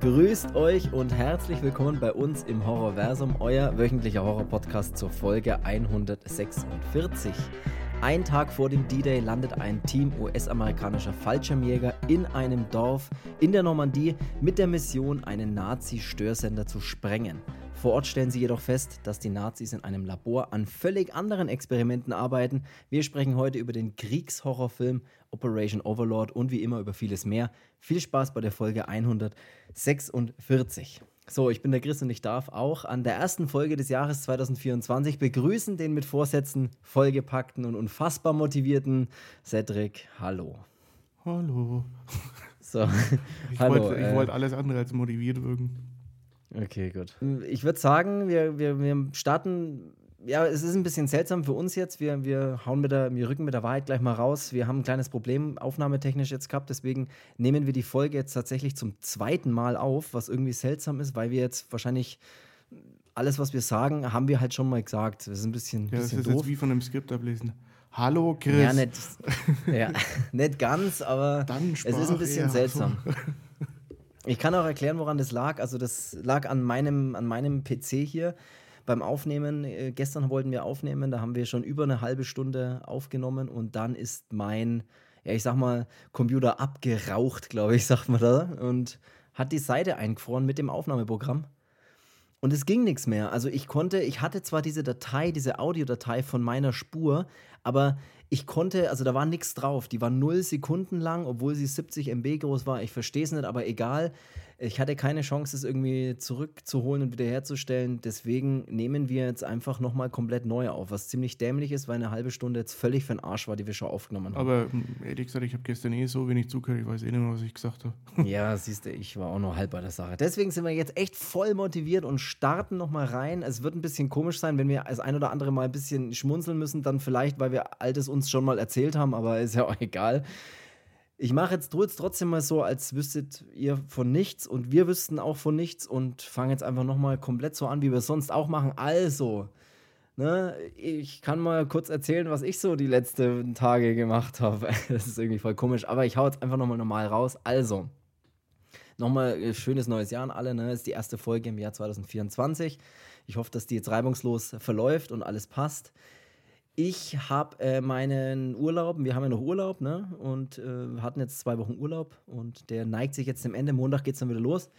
Grüßt euch und herzlich willkommen bei uns im Horrorversum, euer wöchentlicher Horror-Podcast zur Folge 146. Ein Tag vor dem D-Day landet ein Team US-amerikanischer Fallschirmjäger in einem Dorf in der Normandie mit der Mission, einen Nazi-Störsender zu sprengen. Vor Ort stellen sie jedoch fest, dass die Nazis in einem Labor an völlig anderen Experimenten arbeiten. Wir sprechen heute über den Kriegshorrorfilm Operation Overlord und wie immer über vieles mehr. Viel Spaß bei der Folge 146. So, ich bin der Chris und ich darf auch an der ersten Folge des Jahres 2024 begrüßen den mit Vorsätzen vollgepackten und unfassbar motivierten Cedric. Hallo. Hallo. So, Ich wollte äh, wollt alles andere als motiviert wirken. Okay, gut. Ich würde sagen, wir, wir, wir starten. Ja, es ist ein bisschen seltsam für uns jetzt. Wir, wir hauen mit der, wir rücken mit der Wahrheit gleich mal raus. Wir haben ein kleines Problem aufnahmetechnisch jetzt gehabt. Deswegen nehmen wir die Folge jetzt tatsächlich zum zweiten Mal auf, was irgendwie seltsam ist, weil wir jetzt wahrscheinlich alles, was wir sagen, haben wir halt schon mal gesagt. Das ist ein bisschen, Ja, das bisschen ist doof. jetzt wie von einem Skript ablesen. Hallo Chris. ja, nicht, ja, nicht ganz, aber Dann es ist ein bisschen seltsam. Ich kann auch erklären, woran das lag. Also das lag an meinem, an meinem PC hier beim Aufnehmen. Äh, gestern wollten wir aufnehmen, da haben wir schon über eine halbe Stunde aufgenommen und dann ist mein, ja ich sag mal, Computer abgeraucht, glaube ich, sagt man da, und hat die Seite eingefroren mit dem Aufnahmeprogramm. Und es ging nichts mehr. Also ich konnte, ich hatte zwar diese Datei, diese Audiodatei von meiner Spur, aber ich konnte, also da war nichts drauf. Die war null Sekunden lang, obwohl sie 70 MB groß war. Ich verstehe es nicht, aber egal. Ich hatte keine Chance, es irgendwie zurückzuholen und wiederherzustellen. Deswegen nehmen wir jetzt einfach nochmal komplett neu auf, was ziemlich dämlich ist, weil eine halbe Stunde jetzt völlig für den Arsch war, die wir schon aufgenommen haben. Aber mm, ehrlich gesagt, ich habe gestern eh so wenig zugehört, ich weiß eh nicht mehr, was ich gesagt habe. Ja, siehst du, ich war auch noch halb bei der Sache. Deswegen sind wir jetzt echt voll motiviert und starten nochmal rein. Es wird ein bisschen komisch sein, wenn wir das ein oder andere Mal ein bisschen schmunzeln müssen, dann vielleicht, weil wir Altes uns schon mal erzählt haben, aber ist ja auch egal. Ich mache jetzt, trotzdem mal so, als wüsstet ihr von nichts und wir wüssten auch von nichts und fange jetzt einfach nochmal komplett so an, wie wir es sonst auch machen. Also, ne, ich kann mal kurz erzählen, was ich so die letzten Tage gemacht habe. Das ist irgendwie voll komisch, aber ich hau jetzt einfach nochmal normal raus. Also, Nochmal äh, schönes neues Jahr an alle. Ne? Ist die erste Folge im Jahr 2024. Ich hoffe, dass die jetzt reibungslos verläuft und alles passt. Ich habe äh, meinen Urlaub, wir haben ja noch Urlaub, ne? Und äh, hatten jetzt zwei Wochen Urlaub und der neigt sich jetzt dem Ende. Montag geht es dann wieder los.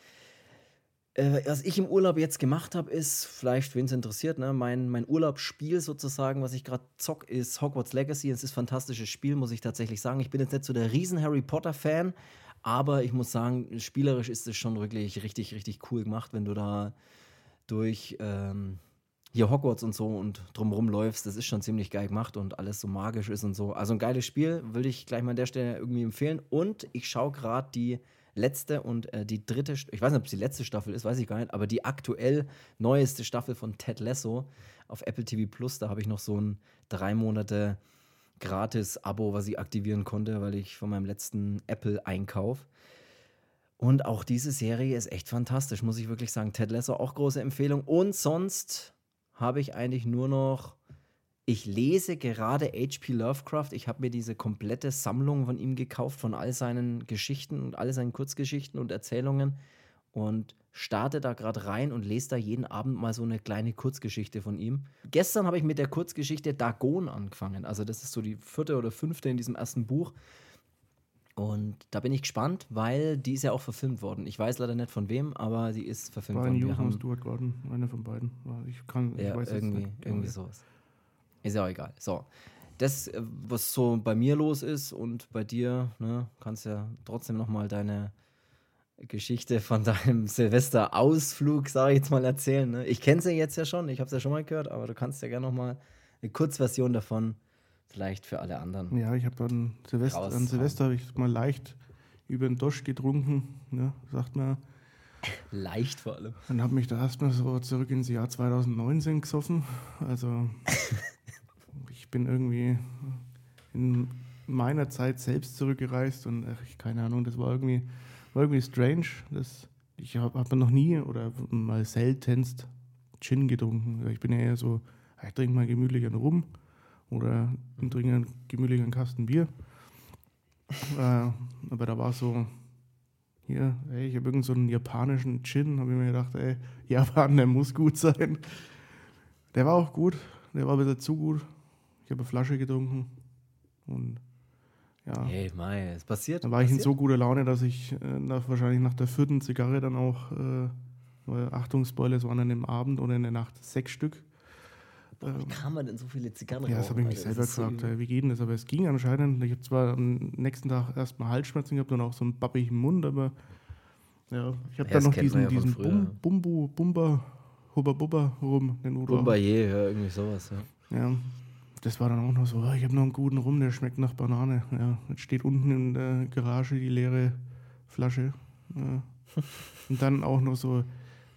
Äh, was ich im Urlaub jetzt gemacht habe, ist, vielleicht wen es interessiert, ne? mein, mein Urlaubsspiel sozusagen, was ich gerade zock, ist Hogwarts Legacy. Es ist ein fantastisches Spiel, muss ich tatsächlich sagen. Ich bin jetzt nicht so der riesen Harry Potter-Fan, aber ich muss sagen, spielerisch ist es schon wirklich richtig, richtig cool gemacht, wenn du da durch ähm, hier Hogwarts und so und drumherum läufst. Das ist schon ziemlich geil gemacht und alles so magisch ist und so. Also ein geiles Spiel, würde ich gleich mal an der Stelle irgendwie empfehlen. Und ich schaue gerade die letzte und äh, die dritte, ich weiß nicht, ob es die letzte Staffel ist, weiß ich gar nicht, aber die aktuell neueste Staffel von Ted Lasso auf Apple TV Plus, da habe ich noch so ein drei Monate Gratis-Abo, was ich aktivieren konnte, weil ich von meinem letzten Apple-Einkauf. Und auch diese Serie ist echt fantastisch, muss ich wirklich sagen. Ted Lasso auch große Empfehlung. Und sonst habe ich eigentlich nur noch. Ich lese gerade H.P. Lovecraft. Ich habe mir diese komplette Sammlung von ihm gekauft, von all seinen Geschichten und all seinen Kurzgeschichten und Erzählungen. Und starte da gerade rein und lese da jeden Abend mal so eine kleine Kurzgeschichte von ihm. Gestern habe ich mit der Kurzgeschichte Dagon angefangen. Also, das ist so die vierte oder fünfte in diesem ersten Buch. Und da bin ich gespannt, weil die ist ja auch verfilmt worden. Ich weiß leider nicht von wem, aber die ist verfilmt Brian worden. Hughes und haben, Stuart Gordon, einer von beiden. Ja, Ich kann, ich ja, weiß irgendwie, nicht. irgendwie sowas. Ist ja auch egal. So. Das, äh, was so bei mir los ist und bei dir, ne, kannst ja trotzdem nochmal deine Geschichte von deinem Silvesterausflug, sage ich jetzt mal, erzählen. Ne? Ich kenne sie jetzt ja schon, ich habe es ja schon mal gehört, aber du kannst ja gerne nochmal eine Kurzversion davon, vielleicht für alle anderen. Ja, ich habe dann Silvester, an Silvester habe ich mal leicht über den Dosch getrunken, ne, sagt man. Leicht vor allem. Dann habe mich da erstmal so zurück ins Jahr 2019 gesoffen. Also ich bin irgendwie in meiner Zeit selbst zurückgereist und ach, keine Ahnung, das war irgendwie, war irgendwie strange. Das, ich habe hab noch nie oder mal seltenst Gin getrunken. Ich bin ja eher so, ich trinke mal gemütlich einen Rum oder trinke einen gemütlichen Kasten Bier. äh, aber da war so, hier, ey, ich habe irgend so einen japanischen Gin, habe ich mir gedacht, ey, Japan, der muss gut sein. Der war auch gut, der war ein bisschen zu gut. Ich habe eine Flasche getrunken und ja. Hey, Mai, es passiert. Dann war ich passiert. in so guter Laune, dass ich äh, nach, wahrscheinlich nach der vierten Zigarre dann auch, äh, Achtung, Spoiler, es waren dann im Abend oder in der Nacht sechs Stück. Wie kann man denn so viele Zigarren Ja, das habe ich mich selber gefragt, äh, wie geht denn das? Aber es ging anscheinend. Ich habe zwar am nächsten Tag erstmal Halsschmerzen gehabt und auch so einen babbigen Mund, aber ja, ich habe Ja, dann noch diesen, ja diesen. Bum, Bumbu, Bumba, Hubba Bubba rum, den Udo. Bombardier, ja, irgendwie sowas, ja. Ja, das war dann auch noch so, oh, ich habe noch einen guten Rum, der schmeckt nach Banane. Ja, jetzt steht unten in der Garage die leere Flasche. Ja. Und dann auch noch so,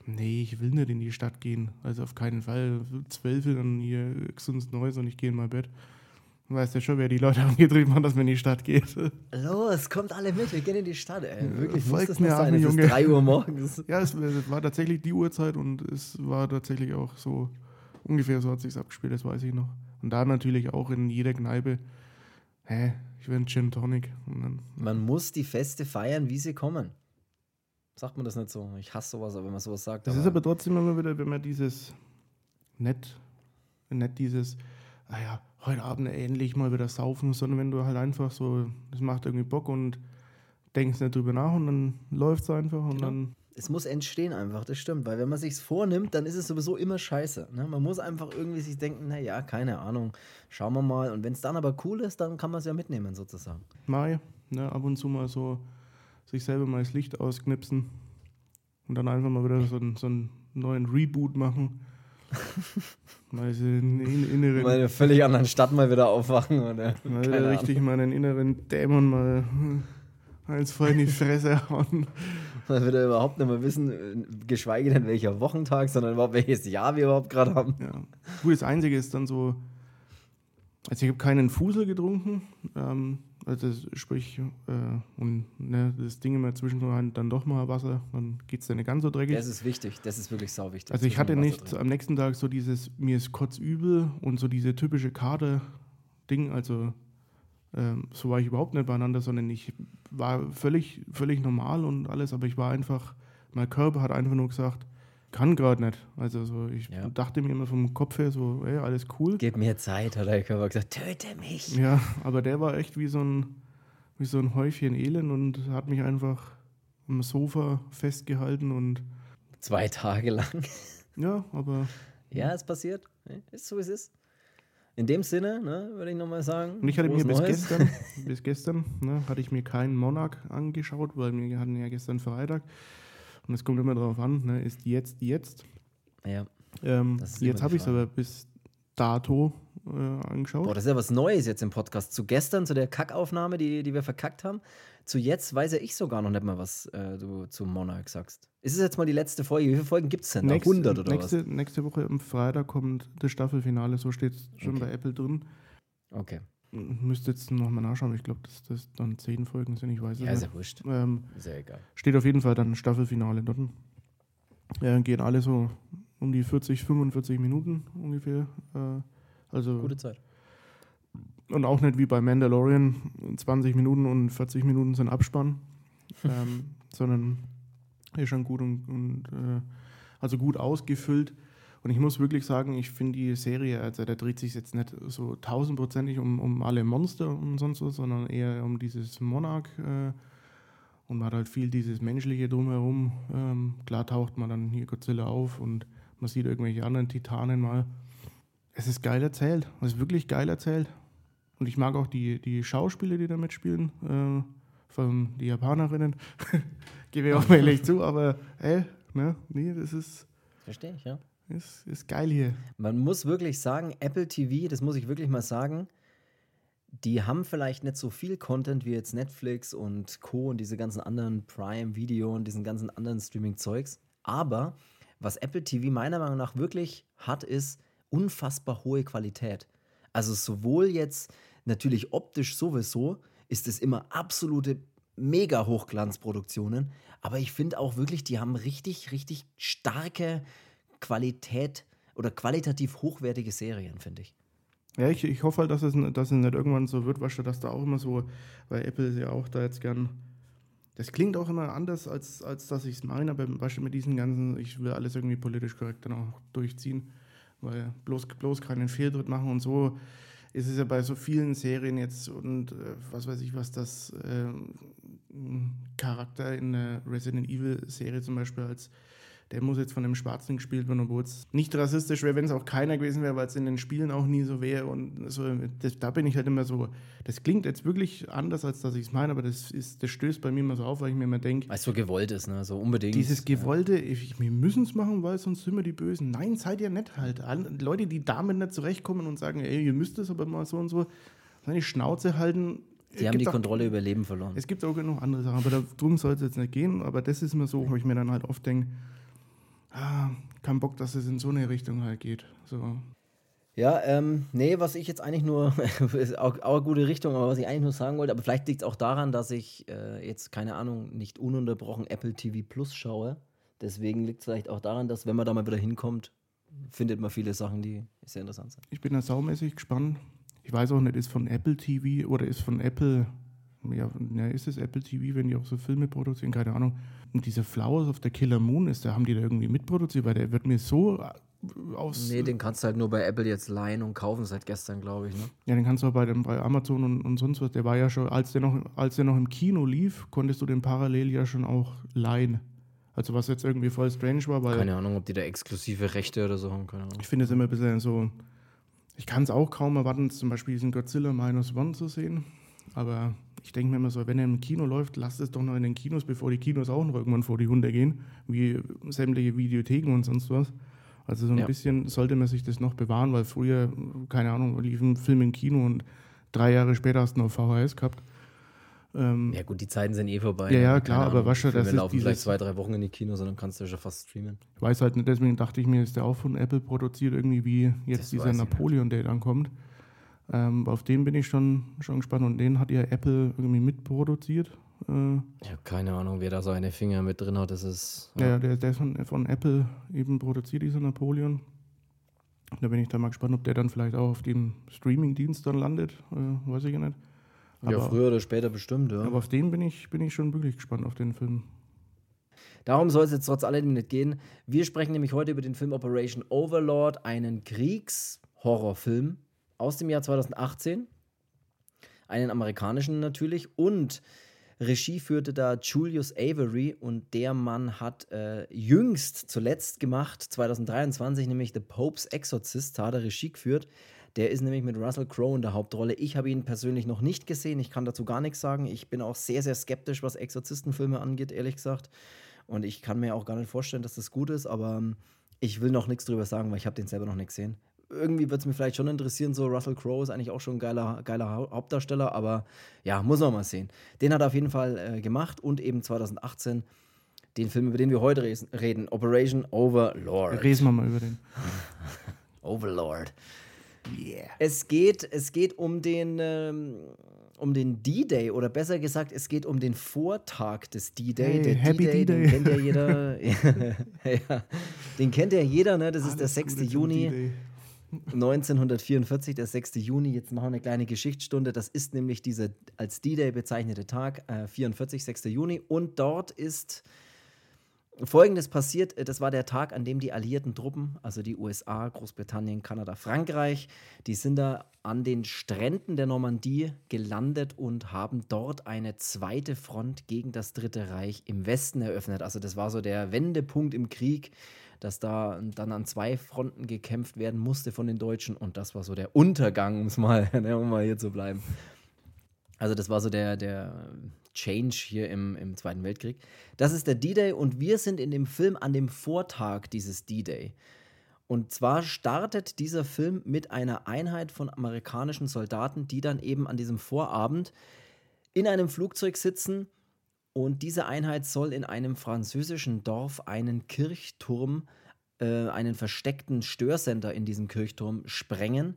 nee, ich will nicht in die Stadt gehen. Also auf keinen Fall. Zwölf dann hier sonst Neues und ich gehe in mein Bett. Weißt ja schon, wer die Leute angetrieben hat, dass man in die Stadt geht. Los, kommt alle mit, wir gehen in die Stadt, ey. Wirklich, muss das mir, sein? Es ist Junge. 3 Uhr morgens. Ja, es war tatsächlich die Uhrzeit und es war tatsächlich auch so, ungefähr so hat sich abgespielt, das weiß ich noch. Und da natürlich auch in jeder Kneipe, hä, ich will einen Gin Tonic. Man muss die Feste feiern, wie sie kommen. Sagt man das nicht so? Ich hasse sowas, aber wenn man sowas sagt. das ist aber trotzdem immer wieder, wenn man dieses, nett, nett dieses, ah ja, heute Abend endlich mal wieder saufen, sondern wenn du halt einfach so, das macht irgendwie Bock und denkst nicht drüber nach und dann läuft es einfach und Genau. dann, es muss entstehen einfach, das stimmt. Weil wenn man sich's vornimmt, dann ist es sowieso immer scheiße. Ne? Man muss einfach irgendwie sich denken, naja, keine Ahnung, schauen wir mal. Und wenn es dann aber cool ist, dann kann man es ja mitnehmen sozusagen. Mai, ne, ab und zu mal so sich selber mal das Licht ausknipsen und dann einfach mal wieder so, einen- so einen neuen Reboot machen. mal so einen inneren, Mal in einer völlig anderen Stadt mal wieder aufwachen. Oder? mal Keine wieder Ahnung. richtig meinen inneren Dämon mal eins voll in die Fresse hauen. Mal wieder überhaupt nicht mehr wissen, äh, geschweige denn welcher Wochentag, sondern überhaupt welches Jahr wir überhaupt gerade haben. Ja. Gut, das Einzige ist dann so, also ich habe keinen Fusel getrunken, ähm, also sprich, äh, und ne, das Ding immer zwischendurch dann doch mal Wasser, dann geht es dann nicht ganz so dreckig. Das ist wichtig, das ist wirklich sau wichtig. Also ich hatte nicht trinken. am nächsten Tag so dieses, mir ist kotzübel und so diese typische Kater-Ding, also ähm, so war ich überhaupt nicht beieinander, sondern ich war völlig, völlig normal und alles, aber ich war einfach, mein Körper hat einfach nur gesagt, kann gerade nicht. Also so, ich Ja. dachte mir immer vom Kopf her so, ey, alles cool. Gib mir Zeit, hat der Körper gesagt, töte mich. Ja, aber der war echt wie so ein, wie so ein Häufchen Elend und hat mich einfach am Sofa festgehalten und Zwei Tage lang. ja, aber Ja, es passiert. Ist so, wie es ist. In dem Sinne, ne, würde ich nochmal sagen. Und ich hatte mir bis Neues. gestern, bis gestern, ne, hatte ich mir keinen Monarch angeschaut, weil wir hatten ja gestern Freitag. Und es kommt immer darauf an, ne, ist jetzt jetzt. Ja. Ähm, Das ist immer jetzt habe ich es aber bis dato äh, angeschaut. Boah, das ist ja was Neues jetzt im Podcast. Zu gestern, zu der Kackaufnahme, die, die wir verkackt haben. Zu jetzt weiß ja ich sogar noch nicht mal, was äh, du zu Monarch sagst. Ist es jetzt mal die letzte Folge? Wie viele Folgen gibt es denn? da? 100 oder nächste, nächste Woche am Freitag kommt das Staffelfinale, so steht es schon Okay. bei Apple drin. was? Okay. Müsste jetzt nochmal nachschauen, aber ich glaube, dass das dann zehn Folgen sind, ich weiß es Ja, ist nicht. ja wurscht. Ähm, Ist ja egal. Steht auf jeden Fall dann Staffelfinale dort. Ja, gehen alle so um die 40, 45 Minuten ungefähr. Äh, also Gute Zeit. und auch nicht wie bei Mandalorian 20 Minuten und 40 Minuten sind Abspann, ähm, sondern ist schon gut und, und äh, also gut ausgefüllt. Und ich muss wirklich sagen, ich finde die Serie, also da dreht sich jetzt nicht so tausendprozentig um, um alle Monster und sonst was, sondern eher um dieses Monarch. Äh, und man hat halt viel dieses Menschliche drumherum. Ähm, klar taucht man dann hier Godzilla auf und man sieht irgendwelche anderen Titanen mal. Es ist geil erzählt. Es ist wirklich geil erzählt. Und ich mag auch die, die Schauspieler, die da mitspielen. Äh, allem die Japanerinnen. Gebe ich auch ehrlich zu, aber ey, ne, nee, das ist, Verstehe ich, ja. Ist, ist geil hier. Man muss wirklich sagen, Apple TV, das muss ich wirklich mal sagen, die haben vielleicht nicht so viel Content wie jetzt Netflix und Co. und diese ganzen anderen Prime Video und diesen ganzen anderen Streaming-Zeugs. Aber was Apple TV meiner Meinung nach wirklich hat, ist unfassbar hohe Qualität. Also sowohl jetzt natürlich optisch sowieso ist es immer absolute mega Hochglanzproduktionen, aber ich finde auch wirklich, die haben richtig, richtig starke Qualität oder qualitativ hochwertige Serien, finde ich. Ja, ich, ich hoffe halt, dass es, dass es nicht irgendwann so wird, weißt du, dass da auch immer so, weil Apple ist ja auch da jetzt gern Das klingt auch immer anders, als, als dass ich es meine, aber Beispiel mit diesen ganzen, ich will alles irgendwie politisch korrekt dann auch durchziehen, weil bloß, bloß keinen Fehltritt machen und so ist es ja bei so vielen Serien jetzt und äh, was weiß ich, was das äh, Charakter in der Resident Evil Serie zum Beispiel als der muss jetzt von einem Schwarzen gespielt werden, obwohl es nicht rassistisch wäre, wenn es auch keiner gewesen wäre, weil es in den Spielen auch nie so wäre. Und so, das, da bin ich halt immer so, das klingt jetzt wirklich anders, als dass ich es meine, aber das, ist, das stößt bei mir immer so auf, weil ich mir immer denke. Weil es so gewollt ist, ne? So unbedingt. Dieses Gewollte, ja. ich, wir müssen es machen, weil sonst sind wir die Bösen. Nein, seid ihr nicht halt. Leute, die damit nicht zurechtkommen und sagen, ey, ihr müsst es aber mal so und so, seine Schnauze halten, die haben die Kontrolle auch, über Leben verloren. Es gibt auch genug andere Sachen, aber darum soll es jetzt nicht gehen. Aber das ist mir so, wo ich mir dann halt oft denke, ah, kein Bock, dass es in so eine Richtung halt geht. So. Ja, ähm, nee, was ich jetzt eigentlich nur, ist auch, auch, eine gute Richtung, aber was ich eigentlich nur sagen wollte, aber vielleicht liegt es auch daran, dass ich äh, jetzt, keine Ahnung, nicht ununterbrochen Apple TV Plus schaue. Deswegen liegt es vielleicht auch daran, dass, wenn man da mal wieder hinkommt, findet man viele Sachen, die sehr interessant sind. Ich bin da saumäßig gespannt. Ich weiß auch nicht, ist von Apple TV oder ist von Apple ja, ja, ist es Apple TV, wenn die auch so Filme produzieren, keine Ahnung. Und diese Flowers of the Killer Moon, ist, da haben die da irgendwie mitproduziert, weil der wird mir so äh, aus. Nee, den kannst du halt nur bei Apple jetzt leihen und kaufen seit gestern, glaube ich. Ne? Ja, den kannst du auch bei, dem, bei Amazon und, und sonst was. Der war ja schon, als der, noch, als der noch im Kino lief, konntest du den parallel ja schon auch leihen. Also was jetzt irgendwie voll strange war, weil. Keine Ahnung, ob die da exklusive Rechte oder so haben, keine Ahnung. Ich finde es immer ein bisschen so. Ich kann es auch kaum erwarten, zum Beispiel diesen Godzilla Minus One zu sehen. Aber ich denke mir immer so, wenn er im Kino läuft, lasst es doch noch in den Kinos, bevor die Kinos auch noch irgendwann vor die Hunde gehen, wie sämtliche Videotheken und sonst was. Also so ein ja. bisschen sollte man sich das noch bewahren, weil früher, keine Ahnung, lief ein Film im Kino und drei Jahre später hast du noch VHS gehabt. Ähm, ja gut, die Zeiten sind eh vorbei. Ja, ja, klar, aber was schon, das ist laufen vielleicht zwei, drei Wochen in die Kinos und dann kannst du ja schon fast streamen. Ich weiß halt nicht, deswegen dachte ich mir, ist der auch von Apple produziert, irgendwie wie jetzt das dieser Napoleon, der dann kommt. Ähm, auf den bin ich schon, schon gespannt und den hat ja Apple irgendwie mitproduziert. Äh, ich habe keine Ahnung, wer da seine Finger mit drin hat. Das ist. Ja, ja der, der ist von, von Apple eben produziert, dieser Napoleon. Da bin ich dann mal gespannt, ob der dann vielleicht auch auf dem Streaming-Dienst dann landet. Äh, weiß ich ja nicht. Aber, ja, früher oder später bestimmt, ja. Aber auf den bin ich, bin ich schon wirklich gespannt, auf den Film. Darum soll es jetzt trotz alledem nicht gehen. Wir sprechen nämlich heute über den Film Operation Overlord, einen Kriegshorrorfilm aus dem Jahr 2018. Einen amerikanischen natürlich. Und Regie führte da Julius Avery und der Mann hat äh, jüngst zuletzt gemacht, 2023, nämlich The Pope's Exorcist, hat er Regie geführt. Der ist nämlich mit Russell Crowe in der Hauptrolle. Ich habe ihn persönlich noch nicht gesehen. Ich kann dazu gar nichts sagen. Ich bin auch sehr, sehr skeptisch, was Exorzistenfilme angeht, ehrlich gesagt. Und ich kann mir auch gar nicht vorstellen, dass das gut ist, aber ähm, ich will noch nichts drüber sagen, weil ich habe den selber noch nicht gesehen irgendwie wird es mir vielleicht schon interessieren, so Russell Crowe ist eigentlich auch schon ein geiler, geiler Hauptdarsteller, aber ja, muss man mal sehen. Den hat er auf jeden Fall äh, gemacht und eben 2018 den Film, über den wir heute reden, Operation Overlord. Reden wir mal über den. Overlord. Yeah. Es geht, es geht um den, ähm, um den D-Day oder besser gesagt, es geht um den Vortag des D-Day. Hey, Happy D-Day, den kennt ja jeder. ja, den kennt ja jeder, ne? Das Alles ist der 6. Juni. 1944, der 6. Juni. Jetzt machen wir eine kleine Geschichtsstunde. Das ist nämlich dieser als D-Day bezeichnete Tag, äh, 44, 6. Juni. Und dort ist Folgendes passiert: Das war der Tag, an dem die alliierten Truppen, also die USA, Großbritannien, Kanada, Frankreich, die sind da an den Stränden der Normandie gelandet und haben dort eine zweite Front gegen das Dritte Reich im Westen eröffnet. Also, das war so der Wendepunkt im Krieg dass da dann an zwei Fronten gekämpft werden musste von den Deutschen und das war so der Untergang, um's mal, ne, um mal hier zu bleiben. Also das war so der, der Change hier im, im Zweiten Weltkrieg. Das ist der D-Day und wir sind in dem Film an dem Vortag dieses D-Day. Und zwar startet dieser Film mit einer Einheit von amerikanischen Soldaten, die dann eben an diesem Vorabend in einem Flugzeug sitzen und diese Einheit soll in einem französischen Dorf einen Kirchturm, äh, einen versteckten Störsender in diesem Kirchturm sprengen,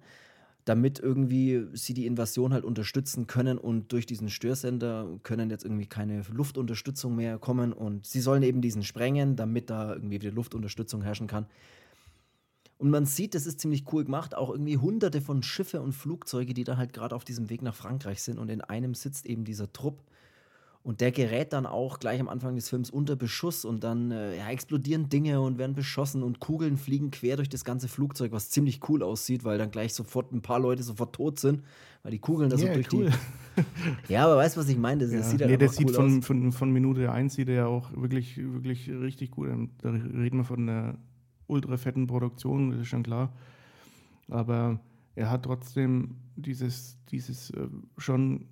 damit irgendwie sie die Invasion halt unterstützen können. Und durch diesen Störsender können jetzt irgendwie keine Luftunterstützung mehr kommen. Und sie sollen eben diesen sprengen, damit da irgendwie wieder Luftunterstützung herrschen kann. Und man sieht, das ist ziemlich cool gemacht, auch irgendwie hunderte von Schiffe und Flugzeuge, die da halt gerade auf diesem Weg nach Frankreich sind. Und in einem sitzt eben dieser Trupp Und der gerät dann auch gleich am Anfang des Films unter Beschuss und dann äh, ja, explodieren Dinge und werden beschossen und Kugeln fliegen quer durch das ganze Flugzeug, was ziemlich cool aussieht, weil dann gleich sofort ein paar Leute sofort tot sind, weil die Kugeln da yeah, so durch cool. die. ja, aber weißt du, was ich meine? Das, ja. sieht halt nee, das sieht cool von, von, von, Minute 1 sieht er ja auch wirklich, wirklich richtig gut. Da reden wir von einer ultra fetten Produktion, das ist schon klar. Aber er hat trotzdem dieses, dieses äh, schon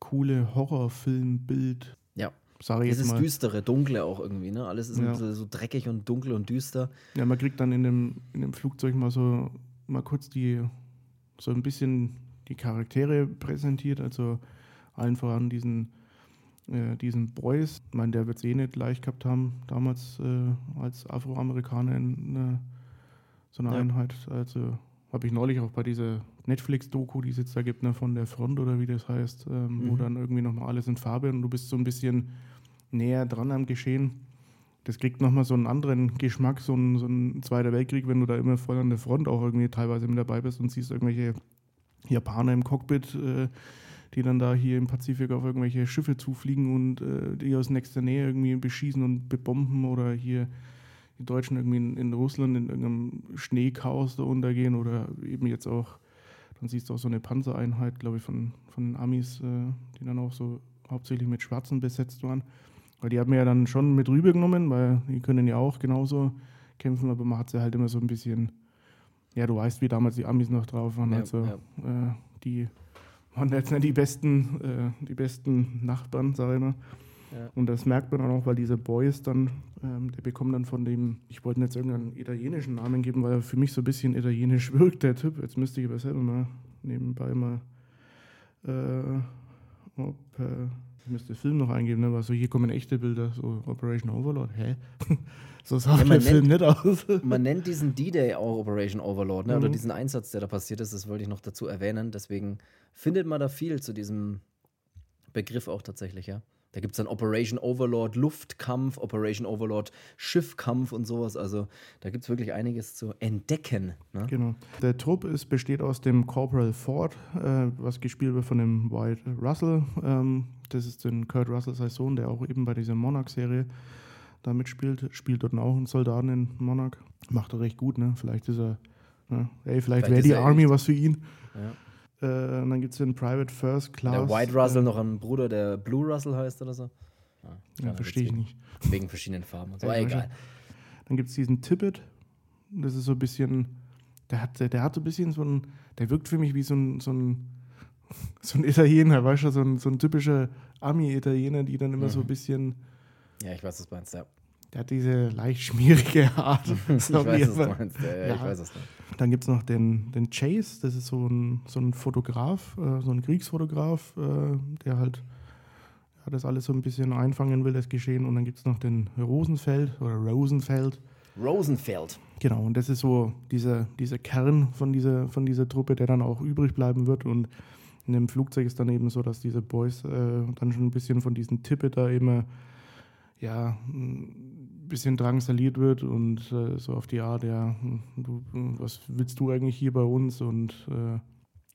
coole Horrorfilmbild. Ja. Sag ich Dieses düstere, dunkle auch irgendwie, ne? Alles ist ja. so dreckig und dunkel und düster. Ja, man kriegt dann in dem, in dem Flugzeug mal so mal kurz die so ein bisschen die Charaktere präsentiert, also allen voran diesen, äh, diesen Boys. Ich meine, der wird es eh nicht leicht gehabt haben, damals äh, als Afroamerikaner in äh, so einer ja. Einheit. Also habe ich neulich auch bei dieser Netflix-Doku, die es jetzt da gibt, ne, von der Front oder wie das heißt, ähm, mhm. wo dann irgendwie nochmal alles in Farbe und du bist so ein bisschen näher dran am Geschehen. Das kriegt nochmal so einen anderen Geschmack, so ein, so ein Zweiter Weltkrieg, wenn du da immer voll an der Front auch irgendwie teilweise mit dabei bist und siehst irgendwelche Japaner im Cockpit, äh, die dann da hier im Pazifik auf irgendwelche Schiffe zufliegen und äh, die aus nächster Nähe irgendwie beschießen und bebomben oder hier die Deutschen irgendwie in, in Russland in irgendeinem Schneechaos da untergehen oder eben jetzt auch, dann siehst du auch so eine Panzereinheit, glaube ich, von, von den Amis, äh, die dann auch so hauptsächlich mit Schwarzen besetzt waren. Weil die haben ja dann schon mit rübergenommen, weil die können ja auch genauso kämpfen, aber man hat sie halt immer so ein bisschen, ja, du weißt, wie damals die Amis noch drauf waren. Ja, also ja. Äh, die waren jetzt nicht die besten, äh, die besten Nachbarn, sage ich mal. Und das merkt man dann auch, weil diese Boys dann, ähm, der bekommt dann von dem, ich wollte jetzt irgendeinen italienischen Namen geben, weil er für mich so ein bisschen italienisch wirkt, der Typ. Jetzt müsste ich aber selber mal nebenbei mal, äh, ob, äh, ich müsste Film noch eingeben, ne? weil so hier kommen echte Bilder, so Operation Overlord, hä? so sah ja, der Film nicht aus. man nennt diesen D-Day auch Operation Overlord, ne? Mhm. oder diesen Einsatz, der da passiert ist, das wollte ich noch dazu erwähnen. Deswegen findet man da viel zu diesem Begriff auch tatsächlich, ja. Da gibt es dann Operation Overlord Luftkampf, Operation Overlord Schiffkampf und sowas. Also da gibt es wirklich einiges zu entdecken. Ne? Genau. Der Trupp ist, besteht aus dem Corporal Ford, äh, was gespielt wird von dem White Russell. Ähm, das ist den Kurt Russell, sein Sohn, der auch eben bei dieser Monarch-Serie da mitspielt. Spielt dort auch einen Soldaten in Monarch. Macht er recht gut, ne? Vielleicht ist er, ne? ey, vielleicht, vielleicht wäre die Army was für ihn. Ja. Äh, und dann gibt es den Private First Class. Der White Russell äh, noch ein Bruder, der Blue Russell heißt oder so? Ah, ja, verstehe ich nicht. Wegen verschiedenen Farben. So. Ja, egal. Dann gibt es diesen Tippet. Das ist so ein bisschen, der hat, der hat so ein bisschen so ein, der wirkt für mich wie so ein, so ein, so ein Italiener, weißt du, so ein, so ein typischer Ami-Italiener, die dann immer mhm. so ein bisschen. Ja, ich weiß, was du meinst, ja. Der hat diese leicht schmierige Art. ich weiß, was meinst. Ja, ja, ja. Ich weiß es nicht. Dann gibt es noch den, den Chase, das ist so ein, so ein Fotograf, äh, so ein Kriegsfotograf, äh, der halt ja, das alles so ein bisschen einfangen will, das Geschehen. Und dann gibt es noch den Rosenfeld oder Rosenfeld. Rosenfeld. Genau, und das ist so dieser, dieser Kern von dieser, von dieser Truppe, der dann auch übrig bleiben wird. Und in dem Flugzeug ist dann eben so, dass diese Boys äh, dann schon ein bisschen von diesen Tippe da immer ja, ein bisschen drangsaliert wird und äh, so auf die Art, ja, du, was willst du eigentlich hier bei uns? Und äh,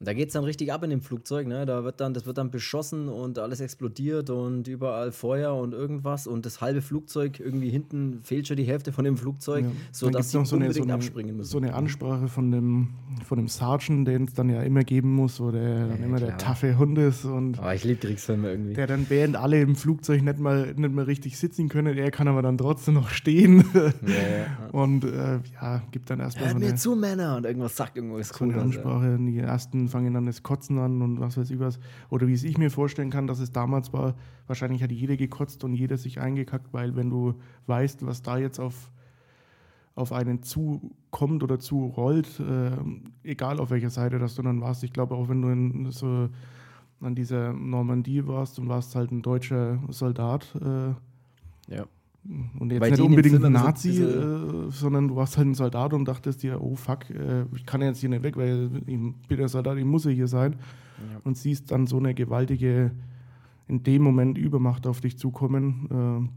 da geht es dann richtig ab in dem Flugzeug, ne? Da wird dann, das wird dann beschossen und alles explodiert und überall Feuer und irgendwas und das halbe Flugzeug, irgendwie hinten fehlt schon die Hälfte von dem Flugzeug, ja. sodass sie so unbedingt eine, so abspringen müssen. So eine Ansprache von dem, von dem Sergeant, den es dann ja immer geben muss, wo der ja, dann immer klar. der taffe Hund ist und oh, ich liebe Kriegsfilme irgendwie. Der dann während alle im Flugzeug nicht mal, nicht mal richtig sitzen können, er kann aber dann trotzdem noch stehen ja, und äh, ja, gibt dann erstmal Hört so eine, mir zu, Männer und irgendwas sagt irgendwas so eine Ansprache, also. die ersten fangen dann das Kotzen an und was weiß ich was. Oder wie es ich mir vorstellen kann, dass es damals war, wahrscheinlich hat jeder gekotzt und jeder sich eingekackt, weil wenn du weißt, was da jetzt auf, auf einen zukommt oder zurollt, äh, egal auf welcher Seite das du dann warst, ich glaube auch wenn du in so an dieser Normandie warst und warst halt ein deutscher Soldat, äh, ja und jetzt Weil nicht unbedingt ein Nazi, äh, sondern du warst halt ein Soldat und dachtest dir, oh fuck, äh, ich kann jetzt hier nicht weg, weil ich bin der Soldat, ich muss ja hier sein. Ja. Und siehst dann so eine gewaltige, in dem Moment Übermacht auf dich zukommen.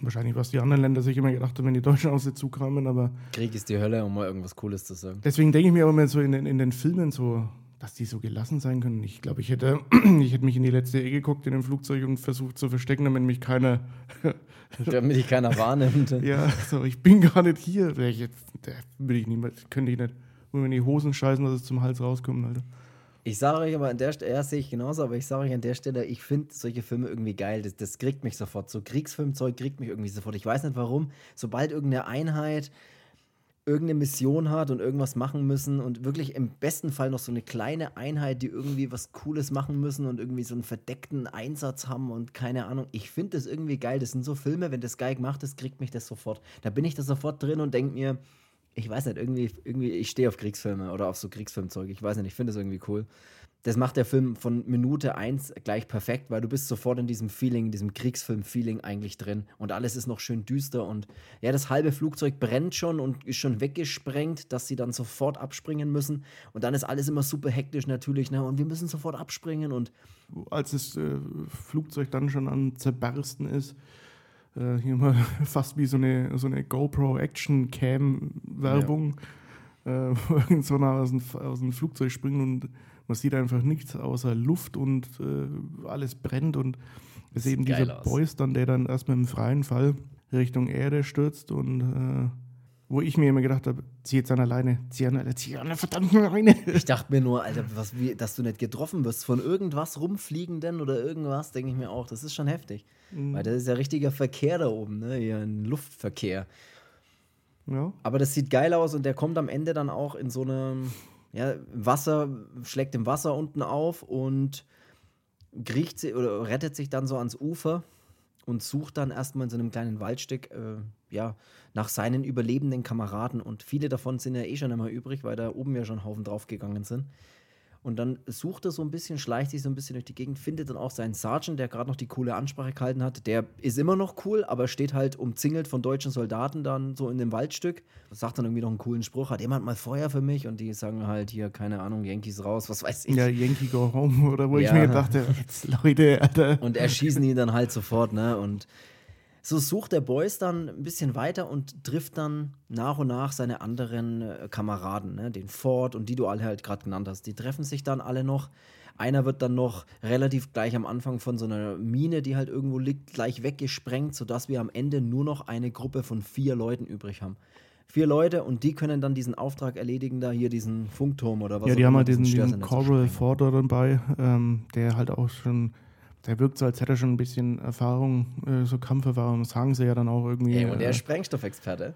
Äh, wahrscheinlich, was die anderen Länder sich immer gedacht haben, wenn die Deutschen auf sie zukamen, aber. Krieg ist die Hölle, um mal irgendwas Cooles zu sagen. Deswegen denke ich mir auch immer so in den, in den Filmen so, dass die so gelassen sein können. Ich glaube, ich hätte, ich hätte mich in die letzte Ecke geguckt in dem Flugzeug und versucht zu verstecken, damit mich keiner. damit dich keiner wahrnimmt. ja, so, ich bin gar nicht hier. Wäre ich jetzt, würde ich niemals, könnte ich nicht. Nur wenn die Hosen scheißen, dass es zum Hals rauskommt, Alter. Ich sage euch aber an der Stelle, ja, sehe ich genauso, aber ich sage euch an der Stelle, ich finde solche Filme irgendwie geil. Das, das kriegt mich sofort. So Kriegsfilmzeug kriegt mich irgendwie sofort. Ich weiß nicht warum. Sobald irgendeine Einheit irgendeine Mission hat und irgendwas machen müssen und wirklich im besten Fall noch so eine kleine Einheit, die irgendwie was Cooles machen müssen und irgendwie so einen verdeckten Einsatz haben und keine Ahnung. Ich finde das irgendwie geil. Das sind so Filme, wenn das geil gemacht ist, kriegt mich das sofort. Da bin ich da sofort drin und denke mir, ich weiß nicht, irgendwie, irgendwie ich stehe auf Kriegsfilme oder auf so Kriegsfilmzeug. Ich weiß nicht, ich finde das irgendwie cool. Das macht der Film von Minute 1 gleich perfekt, weil du bist sofort in diesem Feeling, in diesem Kriegsfilm-Feeling eigentlich drin. Und alles ist noch schön düster und ja, das halbe Flugzeug brennt schon und ist schon weggesprengt, dass sie dann sofort abspringen müssen. Und dann ist alles immer super hektisch natürlich, ne? Und wir müssen sofort abspringen und. Als das äh, Flugzeug dann schon an zerbersten ist, äh, hier mal fast wie so eine, so eine GoPro Action Cam Werbung, ja. äh, wo irgend so nah aus dem, aus dem Flugzeug springen und man sieht einfach nichts außer Luft und äh, alles brennt und es ist eben dieser Boys dann, der dann erstmal im freien Fall Richtung Erde stürzt und äh, wo ich mir immer gedacht habe, zieh jetzt an alleine, zieh an, zieh an der verdammten Leine. Ich dachte mir nur, Alter, was, wie, dass du nicht getroffen wirst von irgendwas rumfliegenden oder irgendwas, denke ich mir auch, das ist schon heftig. Mhm. Weil das ist ja richtiger Verkehr da oben, ne? Hier ein Luftverkehr. Ja. Aber das sieht geil aus und der kommt am Ende dann auch in so einem ja, Wasser, schlägt im Wasser unten auf und kriecht sie oder rettet sich dann so ans Ufer und sucht dann erstmal in so einem kleinen Waldstück äh, ja, nach seinen überlebenden Kameraden. Und viele davon sind ja eh schon immer übrig, weil da oben ja schon Haufen draufgegangen sind. Und dann sucht er so ein bisschen, schleicht sich so ein bisschen durch die Gegend, findet dann auch seinen Sergeant, der gerade noch die coole Ansprache gehalten hat. Der ist immer noch cool, aber steht halt umzingelt von deutschen Soldaten dann so in dem Waldstück. Sagt dann irgendwie noch einen coolen Spruch, hat jemand mal Feuer für mich? Und die sagen halt hier, keine Ahnung, Yankees raus, was weiß ich. Ja, Yankee go home, oder wo ja. ich mir gedacht habe, jetzt Leute, Alter. Und erschießen ihn dann halt sofort, ne? Und so sucht der Boys dann ein bisschen weiter und trifft dann nach und nach seine anderen äh, Kameraden, ne? den Ford und die du alle halt gerade genannt hast. Die treffen sich dann alle noch. Einer wird dann noch relativ gleich am Anfang von so einer Mine, die halt irgendwo liegt, gleich weggesprengt, sodass wir am Ende nur noch eine Gruppe von vier Leuten übrig haben. Vier Leute und die können dann diesen Auftrag erledigen, da hier diesen Funkturm oder was Ja, die haben halt diesen, diesen Coral Ford dabei, ähm, der halt auch schon der wirkt so, als hätte er schon ein bisschen Erfahrung, äh, so Kampferfahrung. Das sagen sie ja dann auch irgendwie. Ey, und der äh, ist Sprengstoffexperte.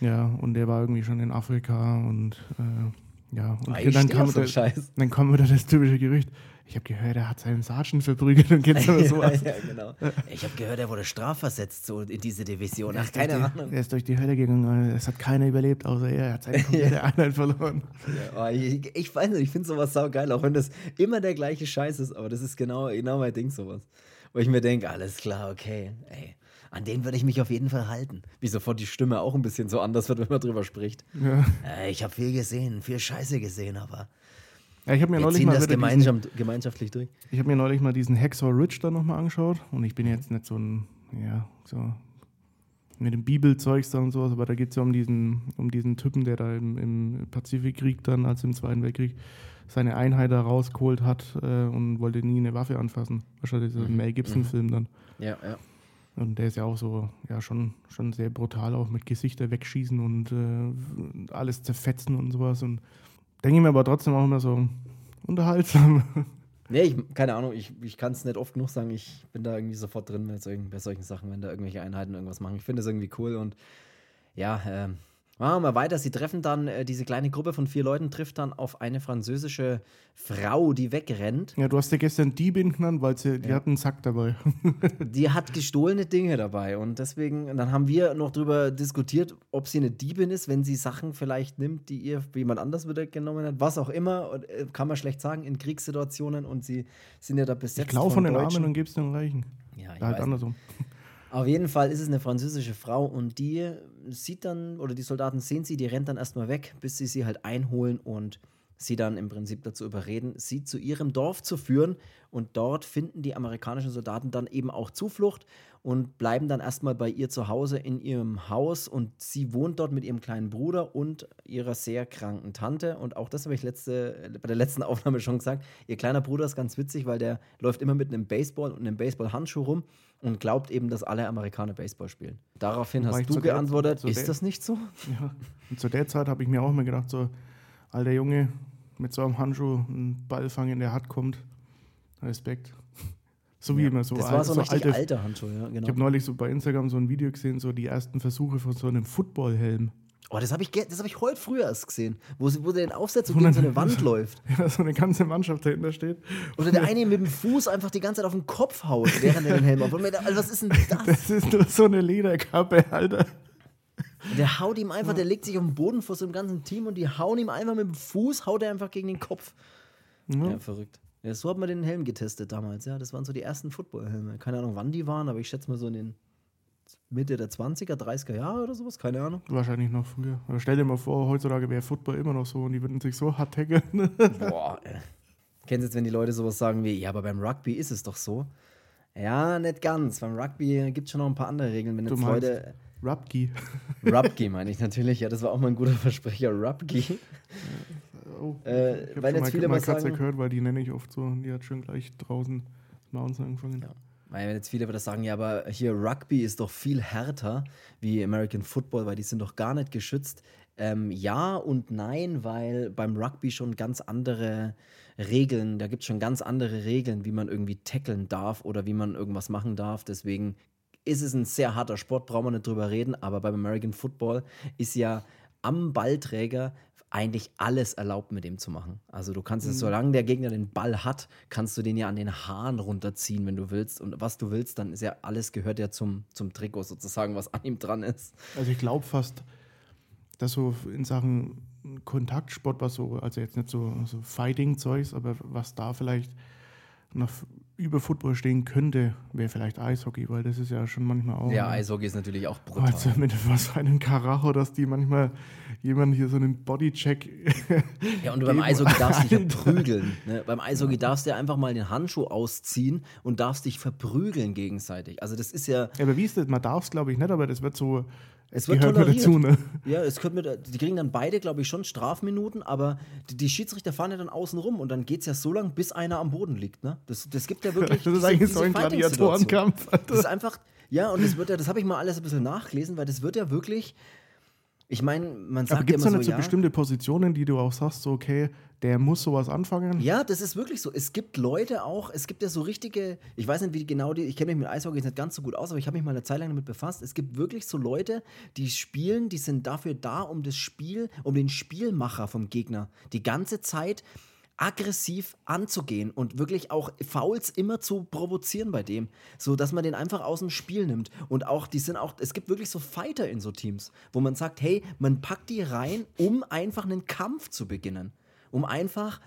Ja, und der war irgendwie schon in Afrika und äh, ja. Und ah, dann, kam so wieder, dann kam wieder das typische Gerücht, ich habe gehört, er hat seinen Sergeant verprügelt und geht so sowas. ja, genau. Ich habe gehört, er wurde strafversetzt so in diese Division. Ach, keine Ahnung. er ist durch die Hölle gegangen. Es hat keiner überlebt, außer er. Er hat seine komplette Einheit verloren. Ja, oh, ich, ich, weiß nicht, ich finde sowas saugeil, auch wenn das immer der gleiche Scheiß ist. Aber das ist genau, genau mein Ding, sowas. Wo ich mir denke, alles klar, okay, ey. An den würde ich mich auf jeden Fall halten. Wie sofort die Stimme auch ein bisschen so anders wird, wenn man drüber spricht. Ja. Äh, ich habe viel gesehen, viel Scheiße gesehen, aber ja, ich habe mir Wir neulich mal das gemeinschaft, diesen, gemeinschaftlich durch. Ich habe mir neulich mal diesen Hacksaw Ridge da nochmal angeschaut und ich bin jetzt nicht so ein, ja, so mit dem Bibelzeugs da und sowas, aber da geht es ja um diesen, um diesen Typen, der da im, im Pazifikkrieg dann, als im Zweiten Weltkrieg, seine Einheit da rausgeholt hat äh, und wollte nie eine Waffe anfassen. Wahrscheinlich dieser mhm. Mel Gibson-Film dann. Ja, ja. Und der ist ja auch so, ja, schon, schon sehr brutal, auch mit Gesichter wegschießen und äh, alles zerfetzen und sowas. Und denke ich mir aber trotzdem auch immer so unterhaltsam. Nee, ich, keine Ahnung, ich, ich kann es nicht oft genug sagen. Ich bin da irgendwie sofort drin bei solchen, bei solchen Sachen, wenn da irgendwelche Einheiten irgendwas machen. Ich finde es irgendwie cool und ja, äh, Machen wir mal weiter. Sie treffen dann, äh, diese kleine Gruppe von vier Leuten trifft dann auf eine französische Frau, die wegrennt. Ja, du hast ja gestern Diebin genannt, weil sie, die ja. hat einen Sack dabei. die hat gestohlene Dinge dabei. Und deswegen, dann haben wir noch darüber diskutiert, ob sie eine Diebin ist, wenn sie Sachen vielleicht nimmt, die ihr jemand anders wieder genommen hat. Was auch immer, und, äh, kann man schlecht sagen, in Kriegssituationen. Und sie sind ja da besetzt. Ich klau von, von den Armen und gib's den Reichen. Ja, ich halt andersrum. Auf jeden Fall ist es eine französische Frau und die sieht dann, oder die Soldaten sehen sie, die rennt dann erstmal weg, bis sie sie halt einholen und sie dann im Prinzip dazu überreden, sie zu ihrem Dorf zu führen. Und dort finden die amerikanischen Soldaten dann eben auch Zuflucht und bleiben dann erstmal bei ihr zu Hause in ihrem Haus. Und sie wohnt dort mit ihrem kleinen Bruder und ihrer sehr kranken Tante. Und auch das habe ich letzte, bei der letzten Aufnahme schon gesagt. Ihr kleiner Bruder ist ganz witzig, weil der läuft immer mit einem Baseball und einem Baseballhandschuh rum und glaubt eben, dass alle Amerikaner Baseball spielen. Daraufhin hast du geantwortet, zu ist das nicht so? Ja. Und zu der Zeit habe ich mir auch immer gedacht, so, alter Junge, mit so einem Handschuh einen Ball fangen, in der hat kommt. Respekt. So wie Ja, immer so, das al- war so ein richtig alte. alter Handschuh, ja, genau. Ich habe neulich so bei Instagram so ein Video gesehen, so die ersten Versuche von so einem Footballhelm. Oh, das habe ich, das hab ich heute früher erst gesehen, wo, sie, wo der den aufsetzt und gegen so eine Wand läuft. Ja, so eine ganze Mannschaft dahinter steht. Oder der eine mit dem Fuß einfach die ganze Zeit auf den Kopf haut, während er den Helm da- Also, was ist denn das? Das ist nur so eine Lederkappe, Alter. Der haut ihm einfach, der legt sich auf den Boden vor so einem ganzen Team und die hauen ihm einfach mit dem Fuß, haut er einfach gegen den Kopf. Ja, verrückt. Ja, so hat man den Helm getestet damals, ja. Das waren so die ersten Footballhelme. Keine Ahnung, wann die waren, aber ich schätze mal so in den Mitte der 20er, 30er Jahre oder sowas, keine Ahnung. Wahrscheinlich noch früher. Aber stell dir mal vor, heutzutage wäre Football immer noch so und die würden sich so hart tackeln. Boah, ey. Kennst du jetzt, wenn die Leute sowas sagen wie, ja, aber beim Rugby ist es doch so. Ja, nicht ganz. Beim Rugby gibt es schon noch ein paar andere Regeln. Wenn Du jetzt meinst- Leute. Rubki. Rugby meine ich natürlich, ja, das war auch mal ein guter Versprecher. Rugby. Oh, Äh, ich habe weil schon jetzt viele mal, Katze sagen- gehört, weil die nenne ich oft so die hat schon gleich draußen Mounts angefangen. Ja. Weil wenn jetzt viele wieder sagen, ja, aber hier Rugby ist doch viel härter wie American Football, weil die sind doch gar nicht geschützt. Ähm, ja und nein, weil beim Rugby schon ganz andere Regeln, da gibt es schon ganz andere Regeln, wie man irgendwie tackeln darf oder wie man irgendwas machen darf. Deswegen ist es ein sehr harter Sport, brauchen wir nicht drüber reden, aber beim American Football ist ja am Ballträger eigentlich alles erlaubt, mit dem zu machen. Also du kannst es, solange der Gegner den Ball hat, kannst du den ja an den Haaren runterziehen, wenn du willst. Und was du willst, dann ist ja alles gehört ja zum, zum Trikot sozusagen, was an ihm dran ist. Also ich glaube fast, dass so in Sachen Kontaktsport, was so, also jetzt nicht so, so Fighting-Zeugs, aber was da vielleicht noch über Football stehen könnte, wäre vielleicht Eishockey, weil das ist ja schon manchmal auch. Ja, Eishockey ist natürlich auch brutal. Also mit was für einem Karacho, dass die manchmal jemand hier so einen Bodycheck. Ja, und du beim. Eishockey darfst dich ja prügeln. Ne? Beim Eishockey darfst du ja einfach mal den Handschuh ausziehen und darfst dich verprügeln gegenseitig. Also das ist ja, Ja, aber wie ist das? Man darf es, glaube ich, nicht, aber das wird so. Es wird gehört toleriert. dazu, ne? Ja, es könnte mit, die kriegen dann beide, glaube ich, schon Strafminuten, aber die, die Schiedsrichter fahren ja dann außen rum und dann geht es ja so lang, bis einer am Boden liegt. Ne? Das, das gibt ja wirklich. Das ist diese- eigentlich diese so ein. Gladiatorenkampf. Das ist einfach, ja, und das wird ja, das habe ich mal alles ein bisschen nachgelesen, weil das wird ja wirklich. Ich meine, man sagt Aber gibt es ja da immer nicht so, so ja, bestimmte Positionen, die du auch sagst, so, okay, der muss sowas anfangen? Ja, das ist wirklich so. Es gibt Leute auch, es gibt ja so richtige, ich weiß nicht, wie genau die, ich kenne mich mit Eishockey jetzt nicht ganz so gut aus, aber ich habe mich mal eine Zeit lang damit befasst. Es gibt wirklich so Leute, die spielen, die sind dafür da, um das Spiel, um den Spielmacher vom Gegner die ganze Zeit aggressiv anzugehen und wirklich auch Fouls immer zu provozieren bei dem, so dass man den einfach aus dem Spiel nimmt und auch die sind auch es gibt wirklich so Fighter in so Teams, wo man sagt, hey, man packt die rein, um einfach einen Kampf zu beginnen, um einfach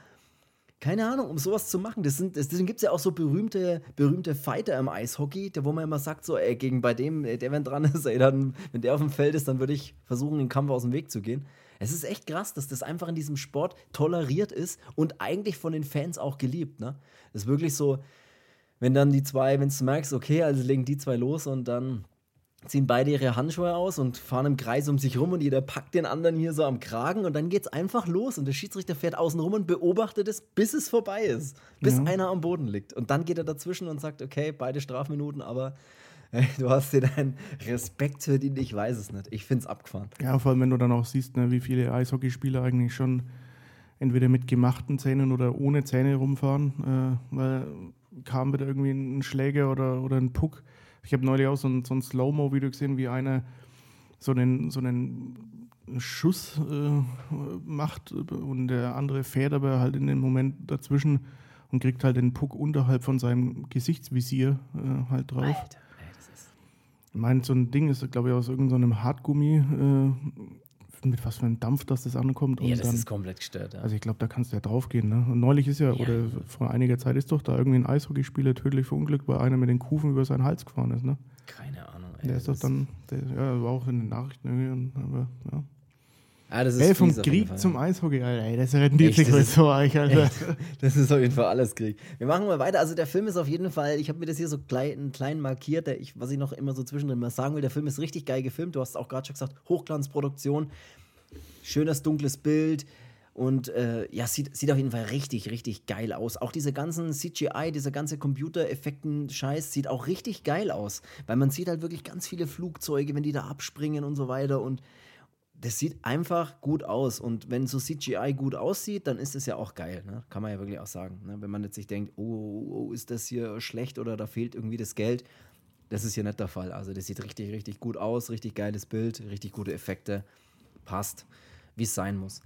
keine Ahnung, um sowas zu machen. Das sind, deswegen gibt es ja auch so berühmte, berühmte Fighter im Eishockey, wo man immer sagt, so, ey, gegen bei dem, ey, der wenn dran ist, ey, dann, wenn der auf dem Feld ist, dann würde ich versuchen, den Kampf aus dem Weg zu gehen. Es ist echt krass, dass das einfach in diesem Sport toleriert ist und eigentlich von den Fans auch geliebt. Ne? Das ist wirklich so, wenn dann die zwei, wenn du merkst, okay, also legen die zwei los und dann ziehen beide ihre Handschuhe aus und fahren im Kreis um sich rum und jeder packt den anderen hier so am Kragen und dann geht's einfach los und der Schiedsrichter fährt außen rum und beobachtet es, bis es vorbei ist, bis einer am Boden liegt und dann geht er dazwischen und sagt, okay, beide Strafminuten, aber du hast dir deinen Respekt verdient, ich weiß es nicht, ich find's abgefahren. Ja, vor allem, wenn du dann auch siehst, ne, wie viele Eishockeyspieler eigentlich schon entweder mit gemachten Zähnen oder ohne Zähne rumfahren, äh, weil kam wieder irgendwie ein Schläger oder, oder ein Puck. Ich habe neulich auch so ein, so ein Slow-Mo-Video gesehen, wie einer so einen, so einen Schuss äh, macht und der andere fährt aber halt in dem Moment dazwischen und kriegt halt den Puck unterhalb von seinem Gesichtsvisier äh, halt drauf. Alter, Ich meine, so ein Ding ist, glaube ich, aus irgendeinem so Hartgummi, äh, mit was für einem Dampf, dass das ankommt. ja, das dann, ist komplett gestört. Ja. also ich glaube, da kannst du ja draufgehen. Ne? Und neulich ist ja, Ja. oder vor einiger Zeit ist doch da irgendwie ein Eishockeyspieler tödlich verunglückt, weil einer mit den Kufen über seinen Hals gefahren ist. Ne? Keine Ahnung. Ey, Der ist doch dann, der, ja, war auch in den Nachrichten irgendwie, aber ja. Ah, das ist Ey, vom Krieg zum Eishockey, Alter. Ey, das rendiert sich so euch, Alter. Echt? Das ist auf jeden Fall alles Krieg. Wir machen mal weiter. Also der Film ist auf jeden Fall, ich habe mir das hier so klein, klein markiert, ich, was ich noch immer so zwischendrin mal sagen will, der Film ist richtig geil gefilmt. Du hast auch gerade schon gesagt, Hochglanzproduktion, schönes dunkles Bild und äh, ja, sieht, sieht auf jeden Fall richtig, richtig geil aus. Auch diese ganzen CGI, diese ganze Computereffekten-Scheiß sieht auch richtig geil aus, weil man sieht halt wirklich ganz viele Flugzeuge, wenn die da abspringen und so weiter und das sieht einfach gut aus. Und wenn so CGI gut aussieht, dann ist es ja auch geil. Ne? Kann man ja wirklich auch sagen. Ne? Wenn man jetzt sich denkt, oh, oh, oh, ist das hier schlecht oder da fehlt irgendwie das Geld. Das ist hier nicht der Fall. Also das sieht richtig, richtig gut aus, richtig geiles Bild, richtig gute Effekte. Passt, wie es sein muss.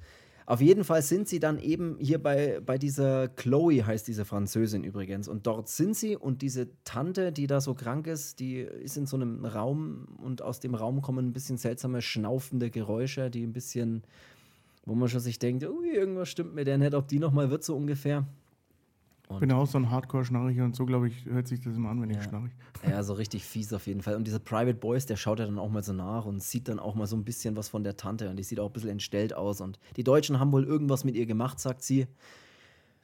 Auf jeden Fall sind sie dann eben hier bei, bei dieser Chloe, heißt diese Französin übrigens. Und dort sind sie und diese Tante, die da so krank ist, die ist in so einem Raum und aus dem Raum kommen ein bisschen seltsame, schnaufende Geräusche, die ein bisschen, wo man schon sich denkt, ui, irgendwas stimmt mit der nicht, ob die nochmal wird, so ungefähr. Ich bin ja auch so ein Hardcore-Schnarcher und so, glaube ich, hört sich das immer an, wenn ich Ja. schnarche. Ja, so richtig fies auf jeden Fall. Und dieser Private Boys, der schaut ja dann auch mal so nach und sieht dann auch mal so ein bisschen was von der Tante. Und die sieht auch ein bisschen entstellt aus. Und die Deutschen haben wohl irgendwas mit ihr gemacht, sagt sie.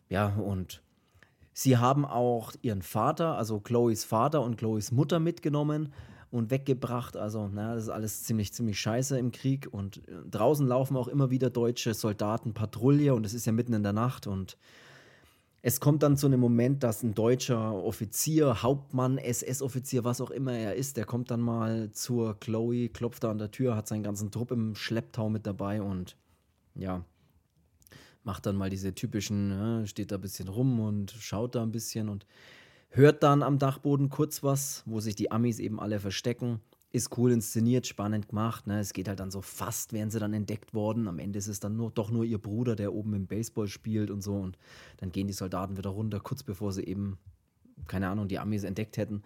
Ja, und sie haben auch ihren Vater, also Chloes Vater und Chloes Mutter mitgenommen und weggebracht. Also, na, das ist alles ziemlich, ziemlich scheiße im Krieg. Und draußen laufen auch immer wieder deutsche Soldaten Patrouille und es ist ja mitten in der Nacht und es kommt dann zu einem Moment, dass ein deutscher Offizier, Hauptmann, SS-Offizier, was auch immer er ist, der kommt dann mal zur Chloe, klopft da an der Tür, hat seinen ganzen Trupp im Schlepptau mit dabei und ja, macht dann mal diese typischen, ja, steht da ein bisschen rum und schaut da ein bisschen und hört dann am Dachboden kurz was, wo sich die Amis eben alle verstecken. Ist cool inszeniert, spannend gemacht. Ne? Es geht halt dann so fast, wären sie dann entdeckt worden. Am Ende ist es dann nur, doch nur ihr Bruder, der oben im Baseball spielt und so. Und dann gehen die Soldaten wieder runter, kurz bevor sie eben, keine Ahnung, die Amis entdeckt hätten.